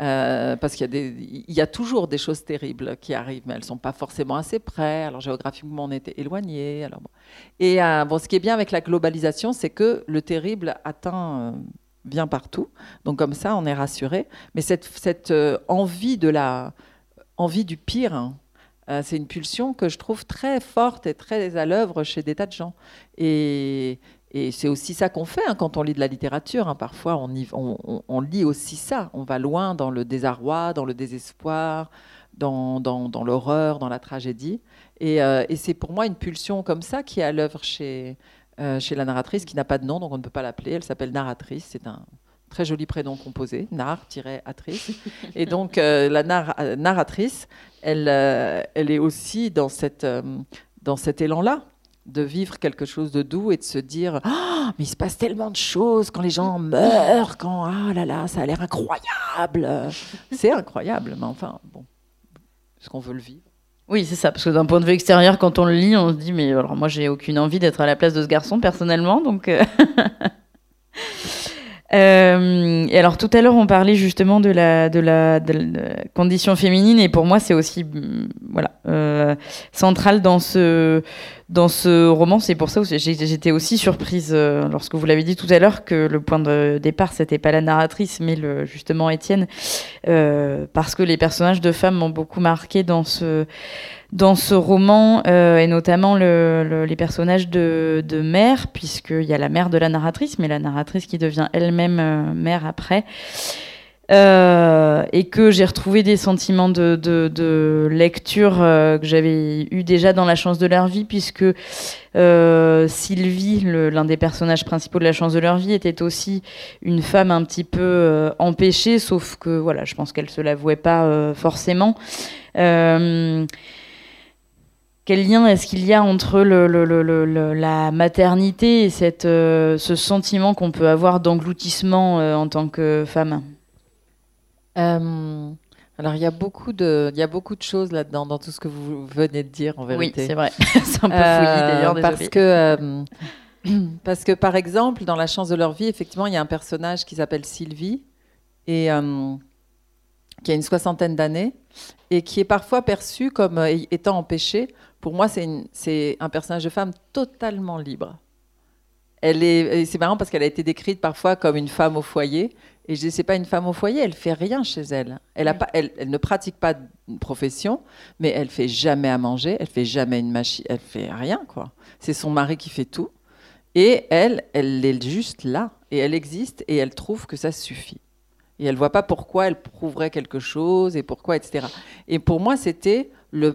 euh, parce qu'il y, y a toujours des choses terribles qui arrivent, mais elles sont pas forcément assez près. Alors géographiquement, on était éloigné. Alors Et euh, bon, ce qui est bien avec la globalisation, c'est que le terrible atteint bien euh, partout. Donc comme ça, on est rassuré. Mais cette, cette envie de la envie du pire. Hein, c'est une pulsion que je trouve très forte et très à l'œuvre chez des tas de gens. Et, et c'est aussi ça qu'on fait hein, quand on lit de la littérature. Hein. Parfois, on, on, lit aussi ça. On va loin dans le désarroi, dans le désespoir, dans, dans, l'horreur, dans la tragédie. Euh, et, c'est pour moi une pulsion comme ça qui est à l'œuvre chez, euh, chez la narratrice, qui n'a pas de nom, donc on ne peut pas l'appeler. Elle s'appelle narratrice. C'est un très joli prénom composé, nar-atrice. Et donc, euh, la narratrice, elle, elle est aussi dans, cette, dans cet élan-là de vivre quelque chose de doux et de se dire ah, mais il se passe tellement de choses quand les gens meurent, quand ah là là, ça a l'air incroyable. c'est incroyable, mais enfin, bon, est-ce qu'on veut le vivre oui, c'est ça, parce que d'un point de vue extérieur, quand on le lit, on se dit, mais alors moi, j'ai aucune envie d'être à la place de ce garçon, personnellement, donc. Euh, Euh, et alors tout à l'heure, on parlait justement de la, de la, condition féminine, et pour moi, c'est aussi mm, voilà euh, central dans ce dans ce roman. C'est pour ça que j'étais aussi surprise euh, lorsque vous l'avez dit tout à l'heure que le point de départ c'était pas la narratrice, mais le, justement Étienne, euh, parce que les personnages de femmes m'ont beaucoup marqué dans ce dans ce roman, euh, et notamment le, les personnages de, de mère, puisqu'il y a la mère de la narratrice, mais la narratrice qui devient elle-même euh, mère après. Euh, et que j'ai retrouvé des sentiments de, lecture euh, que j'avais eu déjà dans La chance de leur vie, puisque euh, Sylvie, l'un des personnages principaux de La chance de leur vie, était aussi une femme un petit peu empêchée, sauf que voilà, je pense qu'elle se l'avouait pas forcément. Quel lien est-ce qu'il y a entre la maternité et cette, ce sentiment qu'on peut avoir d'engloutissement en tant que femme? Euh, Alors, il y, a beaucoup de, il y a beaucoup de choses là-dedans, dans tout ce que vous venez de dire, en vérité. Oui, c'est vrai. c'est un peu fouillis, d'ailleurs. Parce que, parce que, par exemple, dans La chance de leur vie, effectivement, il y a un personnage qui s'appelle Sylvie et qui a une soixantaine d'années et qui est parfois perçu comme étant empêché pour moi, c'est un personnage de femme totalement libre. Elle est, c'est marrant parce qu'elle a été décrite parfois comme une femme au foyer. Et je dis, c'est pas une femme au foyer, elle fait rien chez elle. Elle, a pas, elle, ne pratique pas de profession, mais elle fait jamais à manger, elle fait jamais une machine, elle fait rien quoi. C'est son mari qui fait tout. Et elle, elle est juste là et elle existe et elle trouve que ça suffit. Et elle voit pas pourquoi elle prouverait quelque chose et pourquoi, etc. Et pour moi, c'était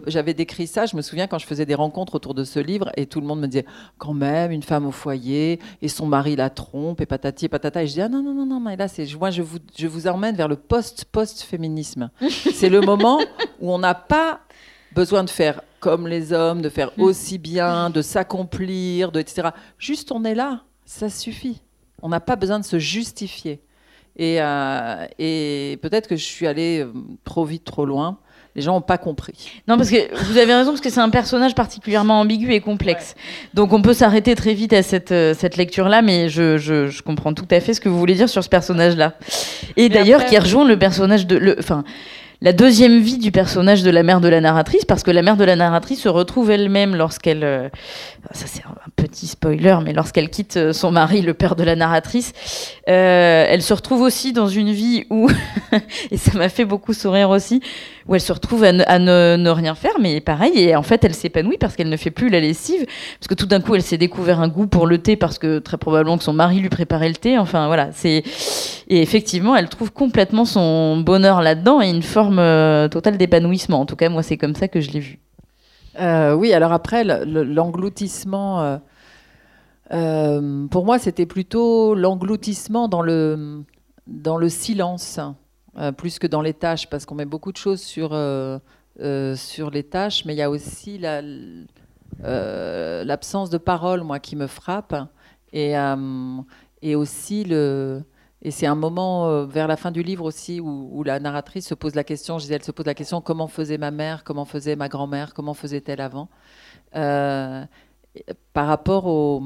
j'avais décrit ça, je me souviens quand je faisais des rencontres autour de ce livre et tout le monde me disait quand même une femme au foyer et son mari la trompe et patati et patata et je dis ah non non non non mais là c'est moi je vous je vous emmène vers le post post féminisme. c'est le moment où on n'a pas besoin de faire comme les hommes, de faire Mm. aussi bien, de s'accomplir, de etc. Juste on est là, ça suffit. On n'a pas besoin de se justifier. Et, euh, et peut-être que je suis allée euh, trop vite, trop loin. Les gens n'ont pas compris. Non, parce que vous avez raison, parce que c'est un personnage particulièrement ambigu et complexe. Donc on peut s'arrêter très vite à cette, euh, cette lecture-là, mais je, je, je comprends tout à fait ce que vous voulez dire sur ce personnage-là. Et d'ailleurs, après- qui rejoint le personnage de. le- Enfin. La deuxième vie du personnage de la mère de la narratrice, parce que la mère de la narratrice se retrouve elle-même lorsqu'elle, euh, ça c'est un petit spoiler, mais lorsqu'elle quitte euh, son mari, le père de la narratrice, euh, elle se retrouve aussi dans une vie où, et ça m'a fait beaucoup sourire aussi, où elle se retrouve à ne- ne rien faire, mais pareil, et en fait elle s'épanouit parce qu'elle ne fait plus la lessive, parce que tout d'un coup elle s'est découvert un goût pour le thé parce que très probablement que son mari lui préparait le thé, enfin voilà, c'est et effectivement elle trouve complètement son bonheur là-dedans et une forme euh, totale d'épanouissement. En tout cas moi c'est comme ça que je l'ai vu. Euh, oui, alors après, le- le- l'engloutissement, euh, euh, pour moi, c'était plutôt l'engloutissement dans le, dans le silence, euh, plus que dans les tâches, parce qu'on met beaucoup de choses sur, sur les tâches, mais il y a aussi la- l'absence de parole, moi, qui me frappe, et, et aussi le... Et c'est un moment euh, vers la fin du livre aussi où, la narratrice se pose la question, Gisèle se pose la question, comment faisait ma mère, comment faisait ma grand-mère, comment faisait-elle avant Euh, Par rapport au...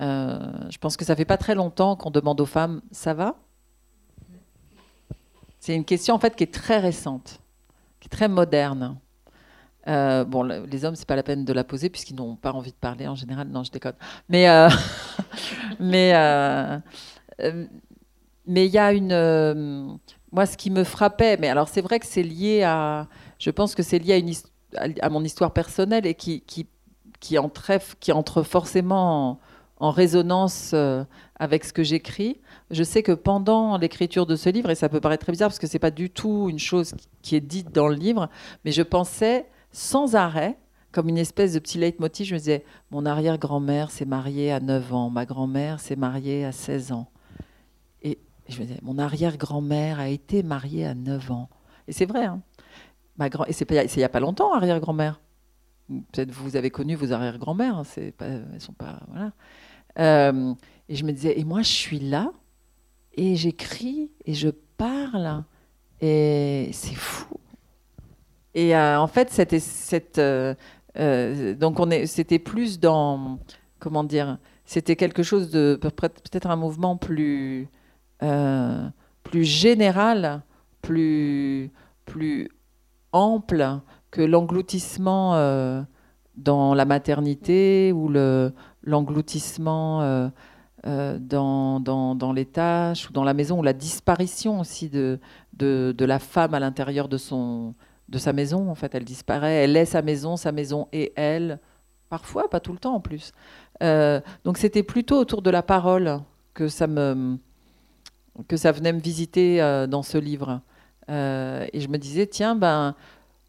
euh, je pense que ça fait pas très longtemps qu'on demande aux femmes, ça va? C'est une question en fait qui est très récente, qui est très moderne. Bon, le- les hommes, c'est pas la peine de la poser puisqu'ils n'ont pas envie de parler en général. Non, je déconne. Mais, mais, mais il y a une. euh, moi, ce qui me frappait, mais alors c'est vrai que c'est lié à. Je pense que c'est lié à, une, à, mon histoire personnelle et qui, qui, qui, entre, qui entre forcément en, résonance euh, avec ce que j'écris. Je sais que pendant l'écriture de ce livre, et ça peut paraître très bizarre parce que c'est pas du tout une chose qui est dite dans le livre, mais je pensais sans arrêt, comme une espèce de petit leitmotiv, je me disais, mon arrière-grand-mère s'est mariée à 9 ans, ma grand-mère s'est mariée à 16 ans. Et je me disais, mon arrière-grand-mère a été mariée à 9 ans. Et c'est vrai, hein. Ma grand... Et c'est il n'y a pas longtemps, arrière-grand-mère. Peut-être vous avez connu vos arrière-grand-mères, hein, c'est pas... elles sont pas... Voilà. Euh, et je me disais, et moi je suis là, et j'écris, et je parle, et c'est fou. Et euh, en fait, cette, euh, donc on est, c'était plus dans, comment dire, c'était quelque chose de peut-être un mouvement plus, euh, plus général, plus, plus ample que l'engloutissement euh, dans la maternité ou le, l'engloutissement euh, dans, dans, dans, les tâches ou dans la maison ou la disparition aussi de, de, de la femme à l'intérieur de son de sa maison, en fait. Elle disparaît, elle est sa maison, sa maison et elle, parfois, pas tout le temps en plus. Donc c'était plutôt autour de la parole que ça, me, que ça venait me visiter euh, dans ce livre. Euh, et je me disais, tiens, ben,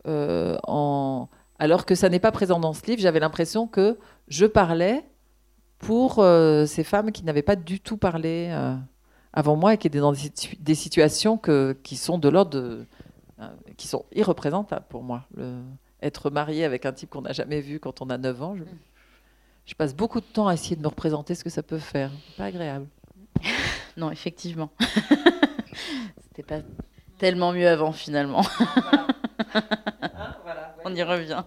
euh, en... alors que ça n'est pas présent dans ce livre, j'avais l'impression que je parlais pour ces femmes qui n'avaient pas du tout parlé avant moi et qui étaient dans des, situ des situations que, qui sont de l'ordre de qui sont irreprésentables pour moi. Le, être marié avec un type qu'on n'a jamais vu quand on a 9 ans, je, je, passe beaucoup de temps à essayer de me représenter ce que ça peut faire. Pas agréable. Non, effectivement. C'était pas tellement mieux avant finalement. voilà. On y revient.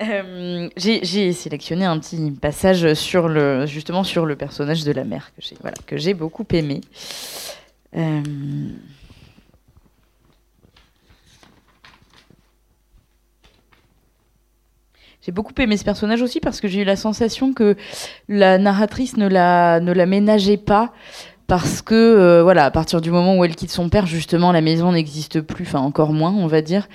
Euh, j'ai sélectionné un petit passage sur le, justement sur le personnage de la mère que j'ai voilà, que j'ai beaucoup aimé. Euh, J'ai beaucoup aimé ce personnage aussi parce que j'ai eu la sensation que la narratrice ne la, ne la ménageait pas parce que euh, voilà, à partir du moment où elle quitte son père, justement, la maison n'existe plus, enfin encore moins, on va dire.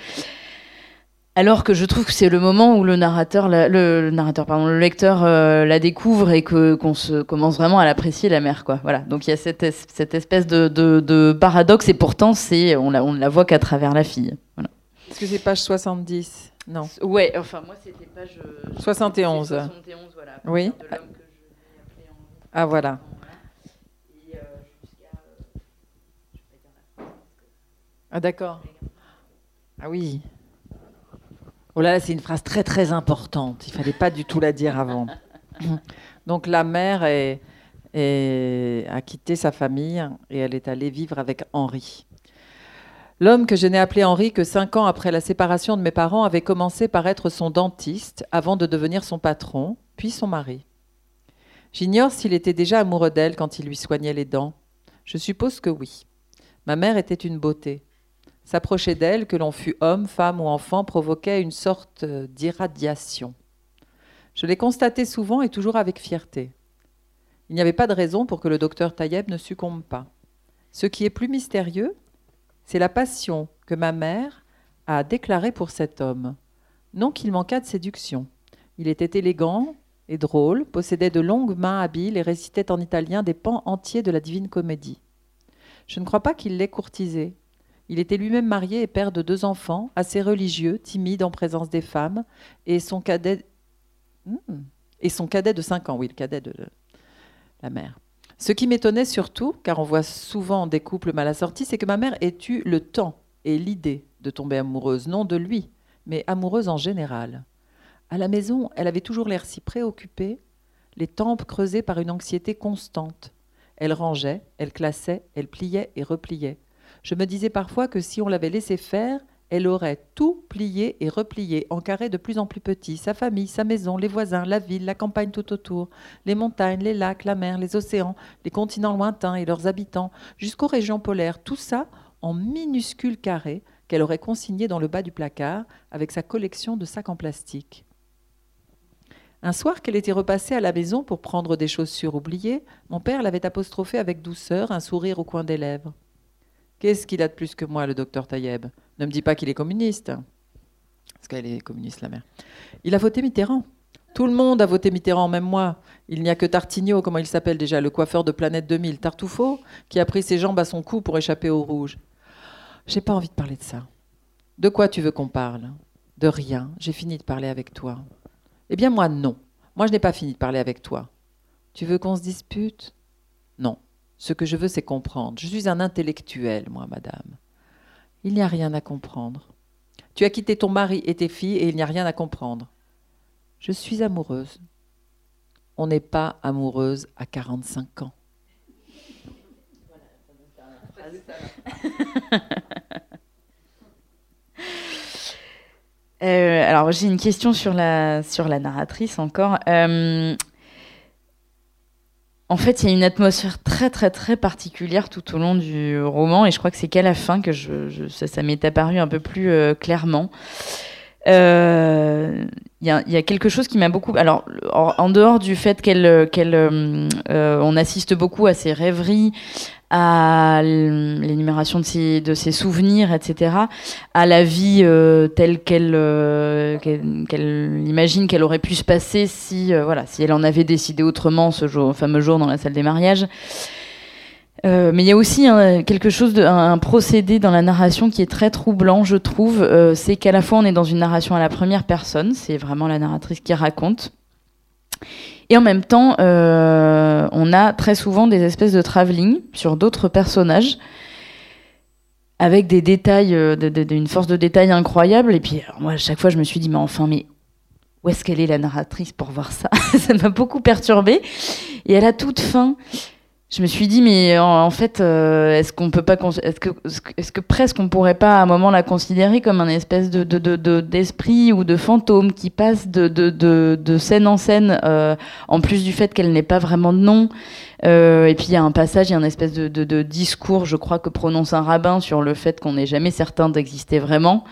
Alors que je trouve que c'est le moment où le narrateur, le, narrateur, pardon, le lecteur euh, la découvre et que qu'on se commence vraiment à l'apprécier la mère, quoi. Voilà. Donc il y a cette, cette espèce de, de, paradoxe et pourtant c'est on la, on la voit qu'à travers la fille. Voilà. Est-ce que c'est page 70 Non. Ouais, enfin moi c'était page euh, 71. 71 voilà, oui. En... Ah voilà. Ah d'accord. Ah oui. Oh là, c'est une phrase très très importante. Il fallait pas du tout la dire avant. Donc la mère a quitté sa famille et elle est allée vivre avec Henri. L'homme que je n'ai appelé Henri que cinq ans après la séparation de mes parents avait commencé par être son dentiste avant de devenir son patron, puis son mari. J'ignore s'il était déjà amoureux d'elle quand il lui soignait les dents. Je suppose que oui. Ma mère était une beauté. S'approcher d'elle, que l'on fût homme, femme ou enfant, provoquait une sorte d'irradiation. Je l'ai constaté souvent et toujours avec fierté. Il n'y avait pas de raison pour que le docteur Taïeb ne succombe pas. Ce qui est plus mystérieux, c'est la passion que ma mère a déclarée pour cet homme. Non qu'il manquât de séduction. Il était élégant, et drôle, possédait de longues mains habiles et récitait en italien des pans entiers de la divine comédie. Je ne crois pas qu'il l'ait courtisé. Il était lui-même marié et père de deux enfants, assez religieux, timide en présence des femmes, et son cadet. Hmm, et son cadet de cinq ans, oui, le cadet de la mère. Ce qui m'étonnait surtout, car on voit souvent des couples mal assortis, c'est que ma mère ait eu le temps et l'idée de tomber amoureuse, non de lui, mais amoureuse en général. À la maison, elle avait toujours l'air si préoccupée, les tempes creusées par une anxiété constante. Elle rangeait, elle classait, elle pliait et repliait. Je me disais parfois que si on l'avait laissé faire, elle aurait tout plié et replié en carrés de plus en plus petits, sa famille, sa maison, les voisins, la ville, la campagne tout autour, les montagnes, les lacs, la mer, les océans, les continents lointains et leurs habitants, jusqu'aux régions polaires, tout ça en minuscules carrés qu'elle aurait consignés dans le bas du placard avec sa collection de sacs en plastique. Un soir qu'elle était repassée à la maison pour prendre des chaussures oubliées, mon père l'avait apostrophée avec douceur, un sourire au coin des lèvres. Qu'est-ce qu'il a de plus que moi, le docteur Taïeb? Ne me dis pas qu'il est communiste. Parce qu'elle est communiste, la mère. Il a voté Mitterrand. Tout le monde a voté Mitterrand, même moi. Il n'y a que Tartigno, comment il s'appelle déjà, le coiffeur de Planète 2000, Tartufo, qui a pris ses jambes à son cou pour échapper au rouge. J'ai pas envie de parler de ça. De quoi tu veux qu'on parle? De rien. J'ai fini de parler avec toi. Eh bien, moi, non. Moi, je n'ai pas fini de parler avec toi. Tu veux qu'on se dispute? Non. Ce que je veux, c'est comprendre. Je suis un intellectuel, moi, madame. Il n'y a rien à comprendre. Tu as quitté ton mari et tes filles et il n'y a rien à comprendre. Je suis amoureuse. On n'est pas amoureuse à 45 ans. Euh, alors j'ai une question sur la, sur la narratrice encore. Euh, en fait, il y a une atmosphère très très très particulière tout au long du roman et je crois que c'est qu'à la fin que ça, m'est apparu un peu plus euh, clairement. Il y, a quelque chose qui m'a beaucoup. Alors, en, dehors du fait qu'elle, on assiste beaucoup à ces rêveries, à l'énumération de ses, souvenirs, etc., à la vie euh, telle qu'elle euh, imagine qu'elle aurait pu se passer si, euh, voilà, si elle en avait décidé autrement ce fameux jour dans la salle des mariages. mais il y a aussi quelque chose, un, procédé dans la narration qui est très troublant, je trouve. c'est qu'à la fois on est dans une narration à la première personne, c'est vraiment la narratrice qui raconte, et en même temps, euh, on a très souvent des espèces de travelling sur d'autres personnages avec des détails, euh, d'une force de détail incroyable. Et puis, moi, à chaque fois, je me suis dit, mais enfin, mais où est-ce qu'elle est la narratrice pour voir ça? Ça m'a beaucoup perturbée. Et à la toute fin, je me suis dit, mais en, fait, euh, est-ce qu'on peut pas, est-ce que, est-ce que presque on pourrait pas à un moment la considérer comme un espèce de, d'esprit ou de fantôme qui passe de, de, scène en scène, euh, en plus du fait qu'elle n'ait pas vraiment de nom. Euh, et puis il y a un passage, il y a une espèce de, discours, je crois, que prononce un rabbin sur le fait qu'on n'est jamais certain d'exister vraiment.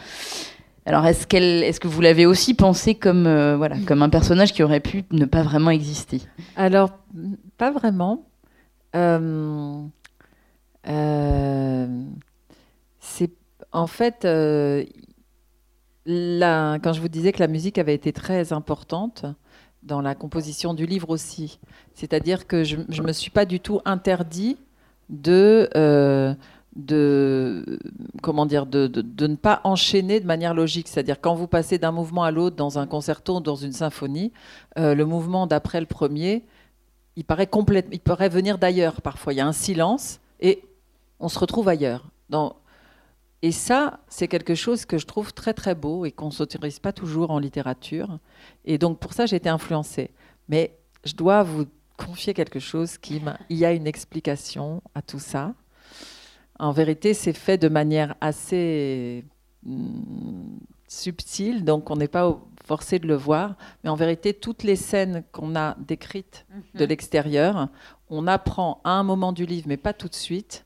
Alors est-ce qu'elle, est-ce que vous l'avez aussi pensé comme voilà, comme un personnage qui aurait pu ne pas vraiment exister? Alors pas vraiment c'est en fait euh, quand je vous disais que la musique avait été très importante dans la composition du livre aussi, c'est-à-dire que je ne me suis pas du tout interdit de de comment dire de, de, ne pas enchaîner de manière logique. C'est-à-dire quand vous passez d'un mouvement à l'autre dans un concerto dans une symphonie le mouvement d'après le premier il paraît complète, il pourrait venir d'ailleurs parfois. Il y a un silence et on se retrouve ailleurs. Et ça, c'est quelque chose que je trouve très très beau et qu'on ne s'autorise pas toujours en littérature. Et donc pour ça, j'ai été influencée. Mais je dois vous confier quelque chose qui il y a une explication à tout ça. En vérité, c'est fait de manière assez hmm, subtile, donc on n'est pas forcé de le voir. Mais en vérité, toutes les scènes qu'on a décrites mhm. de l'extérieur, on apprend à un moment du livre, mais pas tout de suite,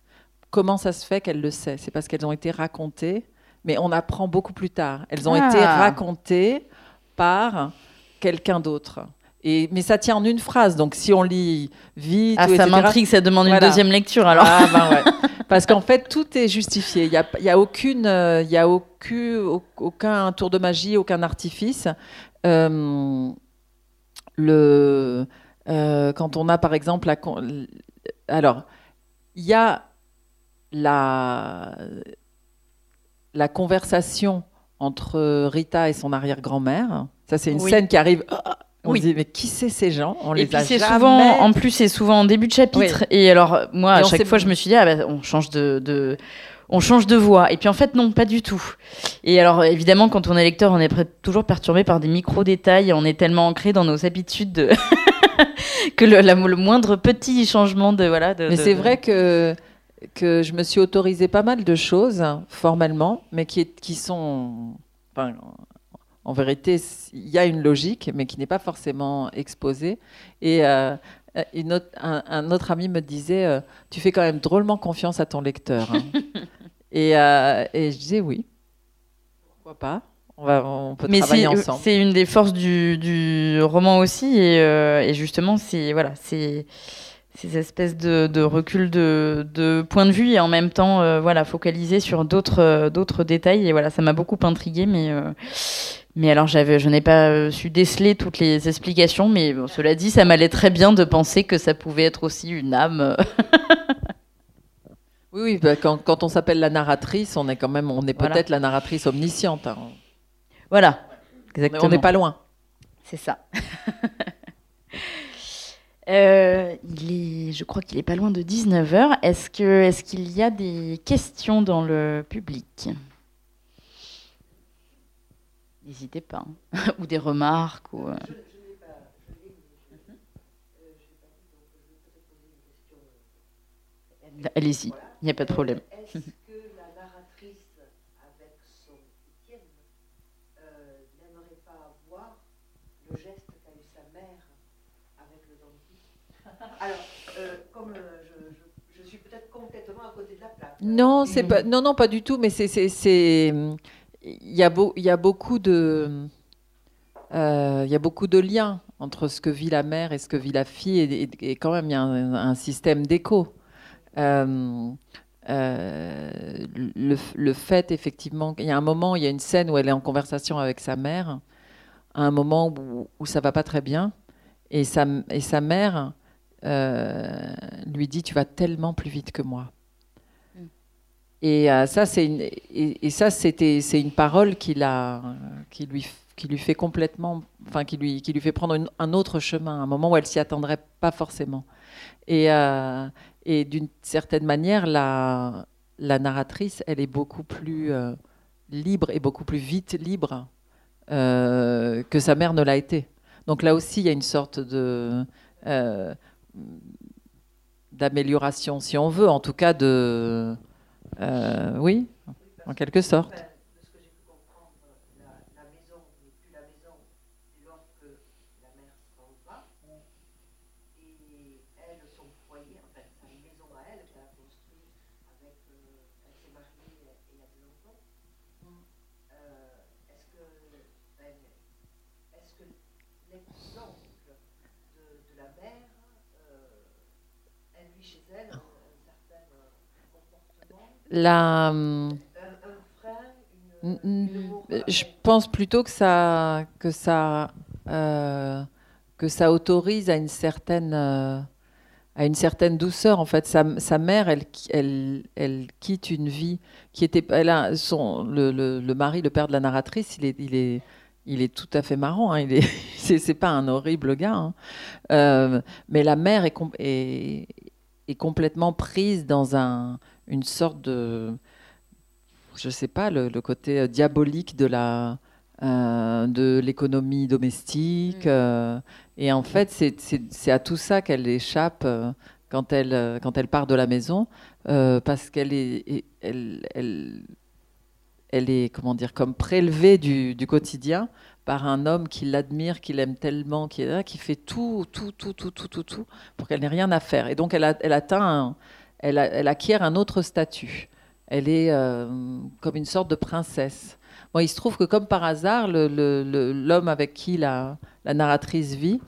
comment ça se fait qu'elle le sait. C'est parce qu'elles ont été racontées, mais on apprend beaucoup plus tard. Elles ont été ah. racontées par quelqu'un d'autre. Et, mais ça tient en une phrase, donc si on lit vite. Ah, ça m'intrigue, ça demande une deuxième lecture alors. Ah, ben ouais. Parce qu'en fait, tout est justifié. Il n'y a, y a, aucune, euh, y a aucun, aucun tour de magie, aucun artifice. Euh, le, euh, quand on a par exemple la. Alors, il y a la, la conversation entre Rita et son arrière-grand-mère. Ça, c'est une scène qui arrive on oui. dit, mais qui c'est ces gens? On les a jamais... souvent, en plus, c'est souvent en début de chapitre. Et alors, moi, à chaque fois, je me suis dit, ah, bah, on change de, on change de voix. Et puis en fait, non, pas du tout. Et alors, évidemment, quand on est lecteur, on est toujours perturbé par des micro-détails. On est tellement ancré dans nos habitudes de que le, le, moindre petit changement de. Voilà, de, mais c'est vrai que, que je me suis autorisé pas mal de choses, formellement, mais qui, qui sont. Enfin, en vérité, il y a une logique, mais qui n'est pas forcément exposée. Et euh, un, autre ami me disait, euh, tu fais quand même drôlement confiance à ton lecteur. Hein. Euh, et, je disais oui, pourquoi pas? On, va, on peut travailler ensemble. C'est une des forces du, roman aussi, et, justement, c'est voilà, c'est ces espèces de, recul de, de, point de vue et en même temps voilà focaliser sur d'autres d'autres détails et voilà ça m'a beaucoup intrigué mais mais alors, j'avais, je n'ai pas euh, su déceler toutes les explications, mais cela dit, ça m'allait très bien de penser que ça pouvait être aussi une âme. oui, oui bah, quand, on s'appelle la narratrice, on est quand même, on est peut-être la narratrice omnisciente. Hein. Voilà, exactement. On n'est pas loin. C'est ça. Euh, il est, je crois qu'il est pas loin de 19h. Est-ce, que, est-ce qu'il y a des questions dans le public? N'hésitez pas. Hein. ou des remarques. Ou, euh. Allez-y, il n'y a pas de problème. Est-ce que la narratrice, avec son Étienne, euh, n'aimerait pas voir le geste qu'a eu sa mère avec le dentiste? Alors, euh, comme je, je, suis peut-être complètement à côté de la plaque. Non, c'est pas, non, non, pas du tout, mais c'est il y, a il y a beaucoup de euh, il y a beaucoup de liens entre ce que vit la mère et ce que vit la fille, et, quand même il y a un, système d'écho. Euh, euh, le, fait effectivement, il y a un moment, il y a une scène où elle est en conversation avec sa mère, à un moment où, où ça va pas très bien, et sa mère lui dit tu vas tellement plus vite que moi. Et euh, ça, c'est une, c'est une parole qui, lui, fait complètement, enfin, qui lui, fait prendre un autre chemin, un moment où elle s'y attendrait pas forcément. Et, euh, d'une certaine manière, la, narratrice, elle est beaucoup plus euh, libre et beaucoup plus vite libre que sa mère ne l'a été. Donc là aussi, il y a une sorte d'amélioration, si on veut, en tout cas de oui, en quelque sorte. La, je pense plutôt que ça, que ça, euh, que ça autorise à une certaine, euh, à une certaine douceur. En fait, sa, sa, mère, elle, elle, elle quitte une vie qui était, elle a son, le, le, mari, le père de la narratrice, il est, il est, il est tout à fait marrant. Hein, il est, c'est, pas un horrible gars. Hein. Euh, mais la mère est, est, est complètement prise dans un une sorte de je sais pas, le, le côté euh, diabolique de la euh, de l'économie domestique. Mm. euh, et en fait, c'est- à tout ça qu'elle échappe euh, quand elle quand elle part de la maison, parce qu'elle est elle elle est comment dire comme prélevée du, du quotidien par un homme qui l'admire, qui l'aime tellement, qui qui fait tout, tout, tout, tout, tout, tout, tout, pour qu'elle n'ait rien à faire. Et donc elle, a- elle atteint, un- elle, acquiert un autre statut. Elle est euh, comme une sorte de princesse. Bon, il se trouve que comme par hasard, l'homme avec qui la, la narratrice vit,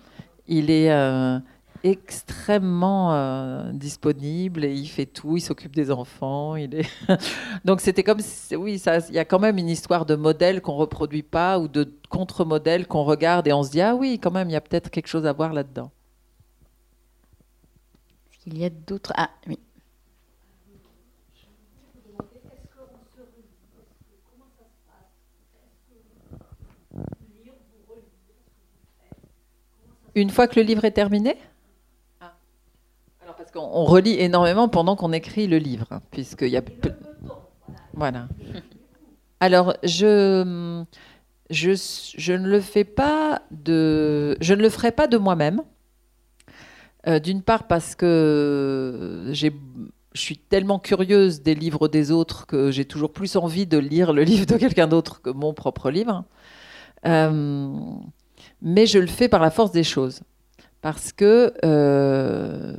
il est euh, extrêmement euh, disponible et il fait tout, il s'occupe des enfants. Il est Donc c'était comme, si- oui, il y a quand même une histoire de modèle qu'on reproduit pas ou de contre-modèle qu'on regarde et on se dit ah oui, quand même, il y a peut-être quelque chose à voir là-dedans. Est-ce qu'il y a d'autres? Ah oui. Une fois que le livre est terminé? Parce qu'on on relit énormément pendant qu'on écrit le livre, hein, puisqu'il y a voilà. Alors je, je je ne le fais pas de je ne le ferai pas de moi-même. Euh, D'une part parce que j'ai je suis tellement curieuse des livres des autres que j'ai toujours plus envie de lire le livre de quelqu'un d'autre que mon propre livre. Euh, mais je le fais par la force des choses. Parce que euh,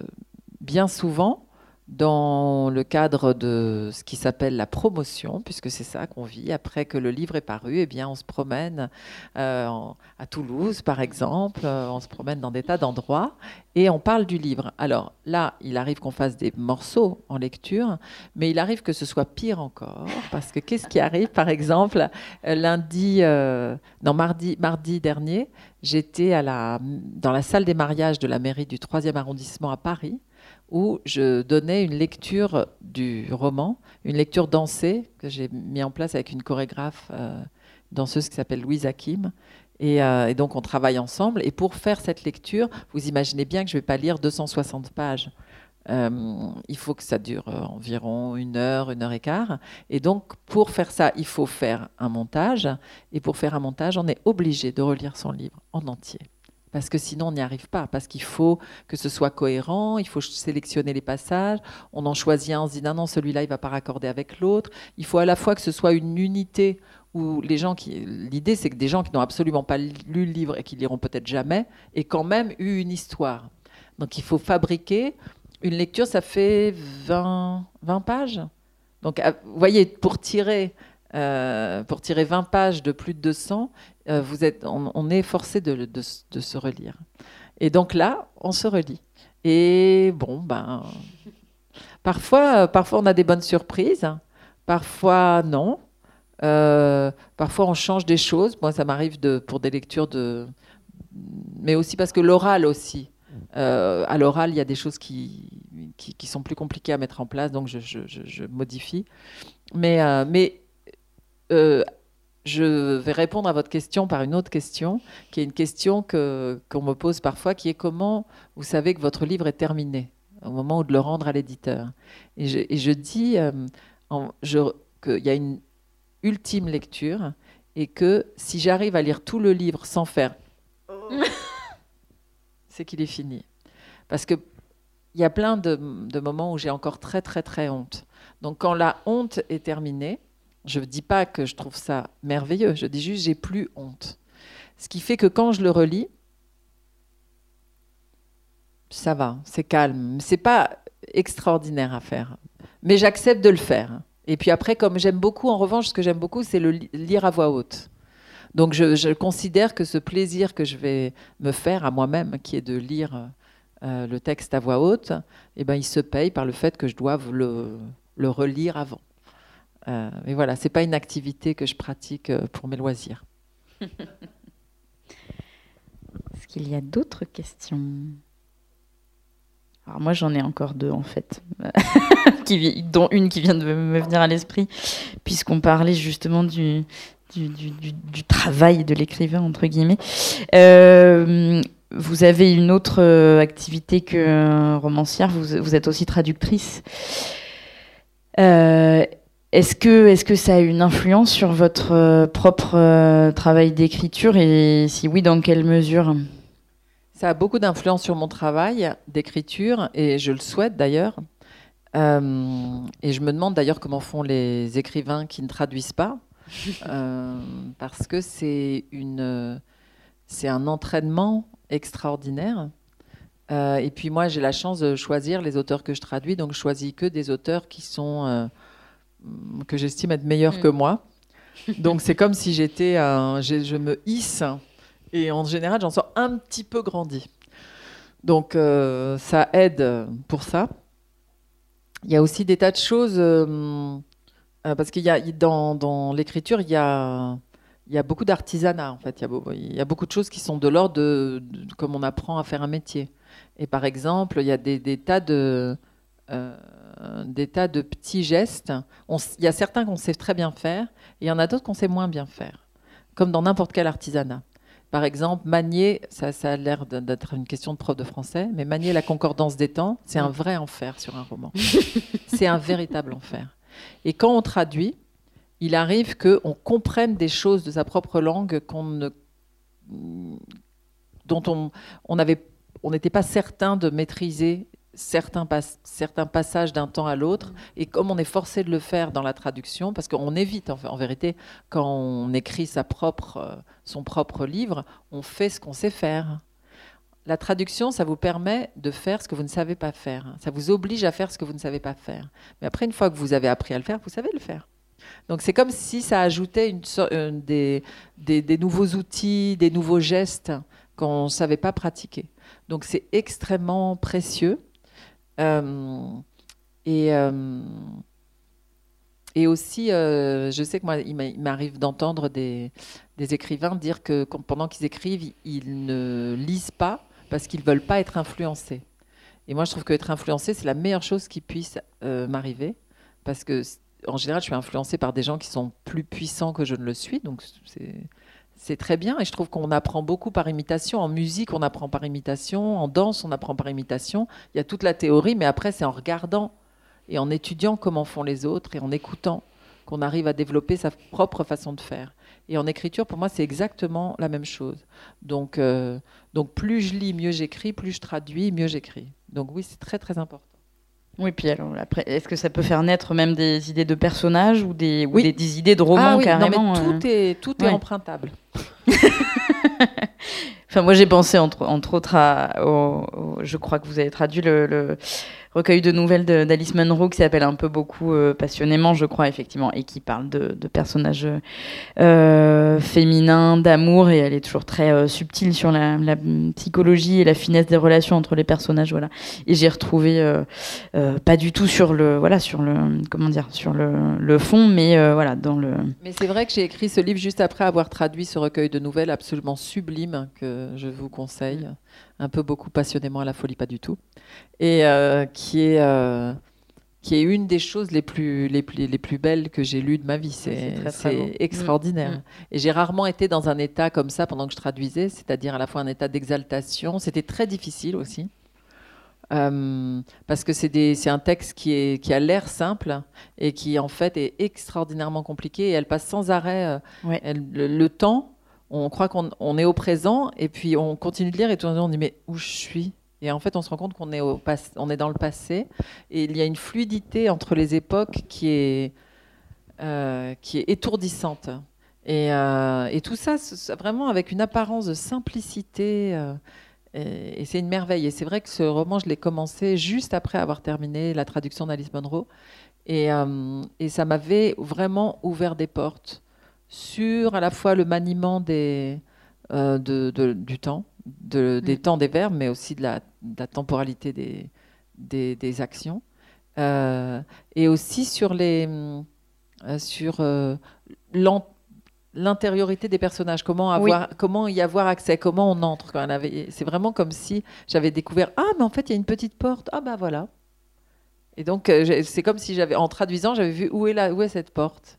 bien souvent, dans le cadre de ce qui s'appelle la promotion, puisque c'est ça qu'on vit, après que le livre est paru, eh bien, on se promène euh, à Toulouse, par exemple, euh, on se promène dans des tas d'endroits et on parle du livre. Alors là, il arrive qu'on fasse des morceaux en lecture, mais il arrive que ce soit pire encore, parce que qu'est-ce qui arrive, par exemple, lundi, euh, non, mardi, mardi dernier, j'étais dans la salle des mariages de la mairie du 3e arrondissement à Paris, où je donnais une lecture du roman, une lecture dansée que j'ai mis en place avec une chorégraphe, euh, danseuse qui s'appelle Louise Hakim. Et, euh, et donc on travaille ensemble. Et pour faire cette lecture, vous imaginez bien que je ne vais pas lire 260 pages. Euh, il faut que ça dure environ une heure, une heure et quart. Et donc, pour faire ça, il faut faire un montage. Et pour faire un montage, on est obligé de relire son livre en entier. Parce que sinon, on n'y arrive pas. Parce qu'il faut que ce soit cohérent, il faut sélectionner les passages. On en choisit un, on se dit non, non, celui-là, il ne va pas raccorder avec l'autre. Il faut à la fois que ce soit une unité où les gens qui. L'idée, c'est que des gens qui n'ont absolument pas lu le livre et qui liront peut-être jamais, aient quand même eu une histoire. Donc, il faut fabriquer. Une lecture, ça fait 20, 20 pages. Donc, vous voyez, pour tirer, euh, pour tirer 20 pages de plus de 200, euh, vous êtes, on, est forcé de, se relire. Et donc là, on se relit. Et bon, ben, parfois, parfois on a des bonnes surprises, parfois non. Euh, parfois on change des choses. Moi, ça m'arrive de, pour des lectures de, mais aussi parce que l'oral aussi. Euh, à l'oral, il y a des choses qui, qui, sont plus compliquées à mettre en place, donc je, je- modifie. Mais, euh, mais je vais répondre à votre question par une autre question, qui est une question que, qu'on me pose parfois, qui est comment vous savez que votre livre est terminé au moment où de le rendre à l'éditeur. Et je, et je dis euh, qu'il y a une ultime lecture et que si j'arrive à lire tout le livre sans faire c'est qu'il est fini. Parce que il y a plein de, de moments où j'ai encore très très très honte. Donc quand la honte est terminée, je ne dis pas que je trouve ça merveilleux, je dis juste j'ai plus honte. Ce qui fait que quand je le relis, ça va, c'est calme. C'est pas extraordinaire à faire, mais j'accepte de le faire. Et puis après, comme j'aime beaucoup, en revanche, ce que j'aime beaucoup, c'est le li- lire à voix haute. Donc je, considère que ce plaisir que je vais me faire à moi-même, qui est de lire euh, le texte à voix haute, eh ben, il se paye par le fait que je le, le relire avant. Euh, mais voilà, c'est pas une activité que je pratique euh, pour mes loisirs. Est-ce qu'il y a d'autres questions? Alors moi j'en ai encore deux en fait, dont une qui vient de me venir à l'esprit, puisqu'on parlait justement du, travail de l'écrivain, entre guillemets. Euh, vous avez une autre activité que romancière, vous, êtes aussi traductrice. Est-ce que, est que ça a une influence sur votre euh, propre euh, travail d'écriture et si oui, dans quelle mesure? Ça a beaucoup d'influence sur mon travail d'écriture et je le souhaite d'ailleurs. Euh, et je me demande d'ailleurs comment font les écrivains qui ne traduisent pas, parce que c'est une, c'est un entraînement extraordinaire. et puis moi, j'ai la chance de choisir les auteurs que je traduis, donc je choisis que des auteurs qui sont que j'estime être meilleur mm. que moi. Donc c'est comme si j'étais, je me hisse et en général j'en sors un petit peu grandi. Donc euh, ça aide pour ça. Il y a aussi des tas de choses euh, euh, parce qu'il y a dans, dans l'écriture il y a il y a beaucoup d'artisanat en fait. Il y, a, beaucoup de choses qui sont de l'ordre de, comme on apprend à faire un métier. Et par exemple, il y a des, des tas de des tas de petits gestes. Il y a certains qu'on sait très bien faire, et il y en a d'autres qu'on sait moins bien faire, comme dans n'importe quel artisanat. Par exemple, manier, ça, ça a l'air d'être une question de prof de français, mais manier la concordance des temps, c'est un vrai enfer sur un roman. c'est un véritable enfer. Et quand on traduit, il arrive qu'on comprenne des choses de sa propre langue qu'on ne, dont on, on on n'était pas certain de maîtriser certains, certains passages d'un temps à l'autre. Et comme on est forcé de le faire dans la traduction, parce qu'on évite, en, vérité, quand on écrit sa propre, euh, son propre livre, on fait ce qu'on sait faire. La traduction, ça vous permet de faire ce que vous ne savez pas faire. Ça vous oblige à faire ce que vous ne savez pas faire. Mais après, une fois que vous avez appris à le faire, vous savez le faire. Donc c'est comme si ça ajoutait une, euh, des, des, nouveaux outils, des nouveaux gestes qu'on ne savait pas pratiquer. Donc c'est extrêmement précieux. Euh, et, euh, et aussi, euh, je sais que moi, il m'arrive d'entendre des, des, écrivains dire que pendant qu'ils écrivent, ils ne lisent pas parce qu'ils ne veulent pas être influencés. Et moi, je trouve qu'être influencé, c'est la meilleure chose qui puisse m'arriver. Parce que, en général, je suis influencée par des gens qui sont plus puissants que je ne le suis. Donc, c'est c'est très bien et je trouve qu'on apprend beaucoup par imitation. En musique, on apprend par imitation. En danse, on apprend par imitation. Il y a toute la théorie, mais après, c'est en regardant et en étudiant comment font les autres et en écoutant qu'on arrive à développer sa propre façon de faire. Et en écriture, pour moi, c'est exactement la même chose. Donc, euh, plus je lis, mieux j'écris, plus je traduis, mieux j'écris. Donc oui, c'est très très important. Oui, puis alors après, est-ce que ça peut faire naître même des idées de personnages ou des, des, idées de romans ah, oui, carrément non, mais tout, euh, est, tout est empruntable. enfin, moi j'ai pensé entre, entre autres à, je crois que vous avez traduit le recueil de nouvelles d'Alice Munro qui s'appelle un peu beaucoup euh, passionnément, je crois, effectivement, et qui parle de, personnages euh, féminins, d'amour, et elle est toujours très euh, subtile sur la, psychologie et la finesse des relations entre les personnages, voilà. Et j'ai retrouvé pas du tout sur le, voilà, sur le, comment dire, sur le, le fond, mais voilà, dans le. Mais c'est vrai que j'ai écrit ce livre juste après avoir traduit ce recueil de nouvelles absolument sublime que je vous conseille un peu beaucoup passionnément à la folie, pas du tout, et euh, qui est euh, qui est une des choses les plus les plus, les plus belles que j'ai lues de ma vie. C'est extraordinaire. Mm, mm. Et j'ai rarement été dans un état comme ça pendant que je traduisais, c'est-à-dire à la fois un état d'exaltation. C'était très difficile aussi. Euh, parce que c'est un texte qui, est, qui a l'air simple et qui en fait est extraordinairement compliqué et elle passe sans arrêt le, temps on croit qu'on est au présent et puis on continue de lire et tout on dit mais où je suis? Et en fait, on se rend compte qu'on est, est dans le passé et il y a une fluidité entre les époques qui est, euh, qui est étourdissante. Et, euh, tout ça, vraiment avec une apparence de simplicité. Euh, et, c'est une merveille. Et c'est vrai que ce roman, je l'ai commencé juste après avoir terminé la traduction d'Alice Munro. Et, et ça m'avait vraiment ouvert des portes sur à la fois le maniement des, euh, de, du temps, de, des mm. temps des verbes, mais aussi de la, temporalité des, des, actions, euh, et aussi sur les euh, sur l'intériorité des personnages, comment avoir, comment y avoir accès, comment on entre? C'est vraiment comme si j'avais découvert ah mais en fait il y a une petite porte, ah bah voilà. Et donc c'est comme si j'avais en traduisant j'avais vu où est là où est cette porte.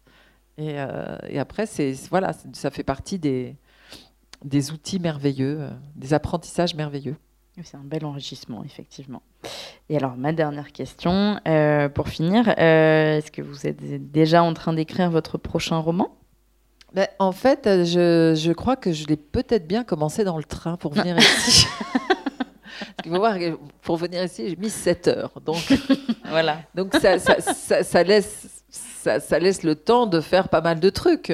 Euh, et, après, c'est voilà, ça fait partie des, des outils merveilleux, euh, des apprentissages merveilleux. C'est un bel enrichissement, effectivement. Et alors, ma dernière question, euh, pour finir, est-ce que vous êtes déjà en train d'écrire votre prochain roman? Ben, en fait, je, je crois que je l'ai peut-être bien commencé dans le train pour venir ici. Parce qu'il faut voir pour venir ici, j'ai mis 7 heures. Donc, Voilà. donc ça, ça- ça- ça laisse, ça, ça laisse le temps de faire pas mal de trucs.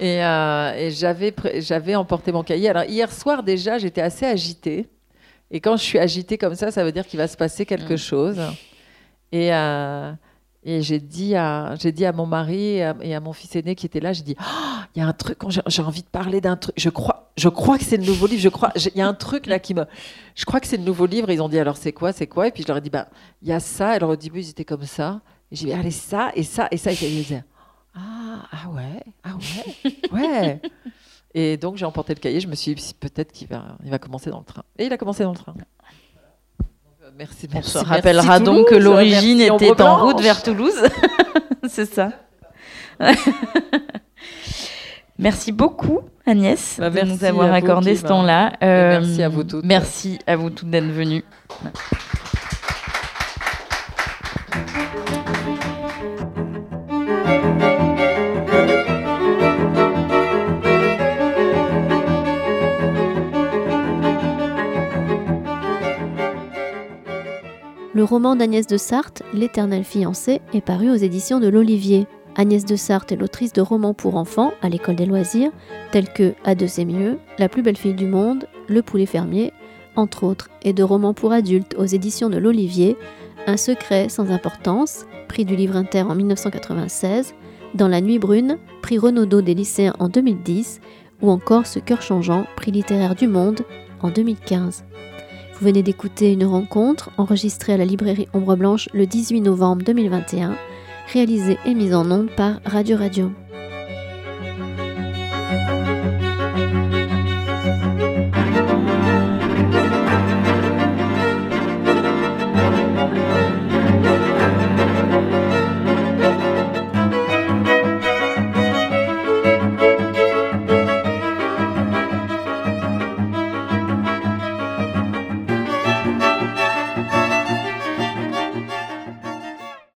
Et, euh, et j'avais, j'avais emporté mon cahier. Alors, hier soir, déjà, j'étais assez agitée. Et quand je suis agitée comme ça, ça veut dire qu'il va se passer quelque Mm. chose. Et, euh, et j'ai dit, à, j'ai dit à mon mari et à, et à mon fils aîné qui était là, j'ai dit, Oh, il y a un truc, j'ai, j'ai envie de parler d'un truc. Je crois, je crois que c'est le nouveau livre. Je crois, il y a un truc là qui me, je crois que c'est le nouveau livre. Ils ont dit, alors c'est quoi, c'est quoi? Et puis je leur ai dit, bah, il y a ça. Alors au début, ils étaient comme ça. Et j'ai dit, allez, ça et ça et ça. Et ils disaient, ah, ah ouais, ah ouais, ouais. Et donc j'ai emporté le cahier. Je me suis dit, peut-être qu'il va, il va commencer dans le train. Et il a commencé dans le train. Merci, On merci. se merci rappellera donc que l'origine merci était en route vers Toulouse. C'est ça. merci beaucoup, Agnès, Bah, de merci nous avoir vous, accordé ce temps-là. Euh, merci à vous toutes. Merci à vous toutes d'être venues. Le roman d'Agnès de Sarthe, L'éternel fiancé, est paru aux éditions de l'Olivier. Agnès de Sarthe est l'autrice de romans pour enfants à l'école des loisirs, tels que À deux c'est mieux, La plus belle fille du monde, Le poulet fermier, entre autres, et de romans pour adultes aux éditions de l'Olivier, Un secret sans importance, prix du livre inter en 1996, Dans la nuit brune, prix Renaudot des lycéens en 2010, ou encore Ce cœur changeant, prix littéraire du monde en 2015. Vous venez d'écouter une rencontre enregistrée à la librairie Ombre Blanche le 18 novembre 2021, réalisée et mise en onde par Radio Radio.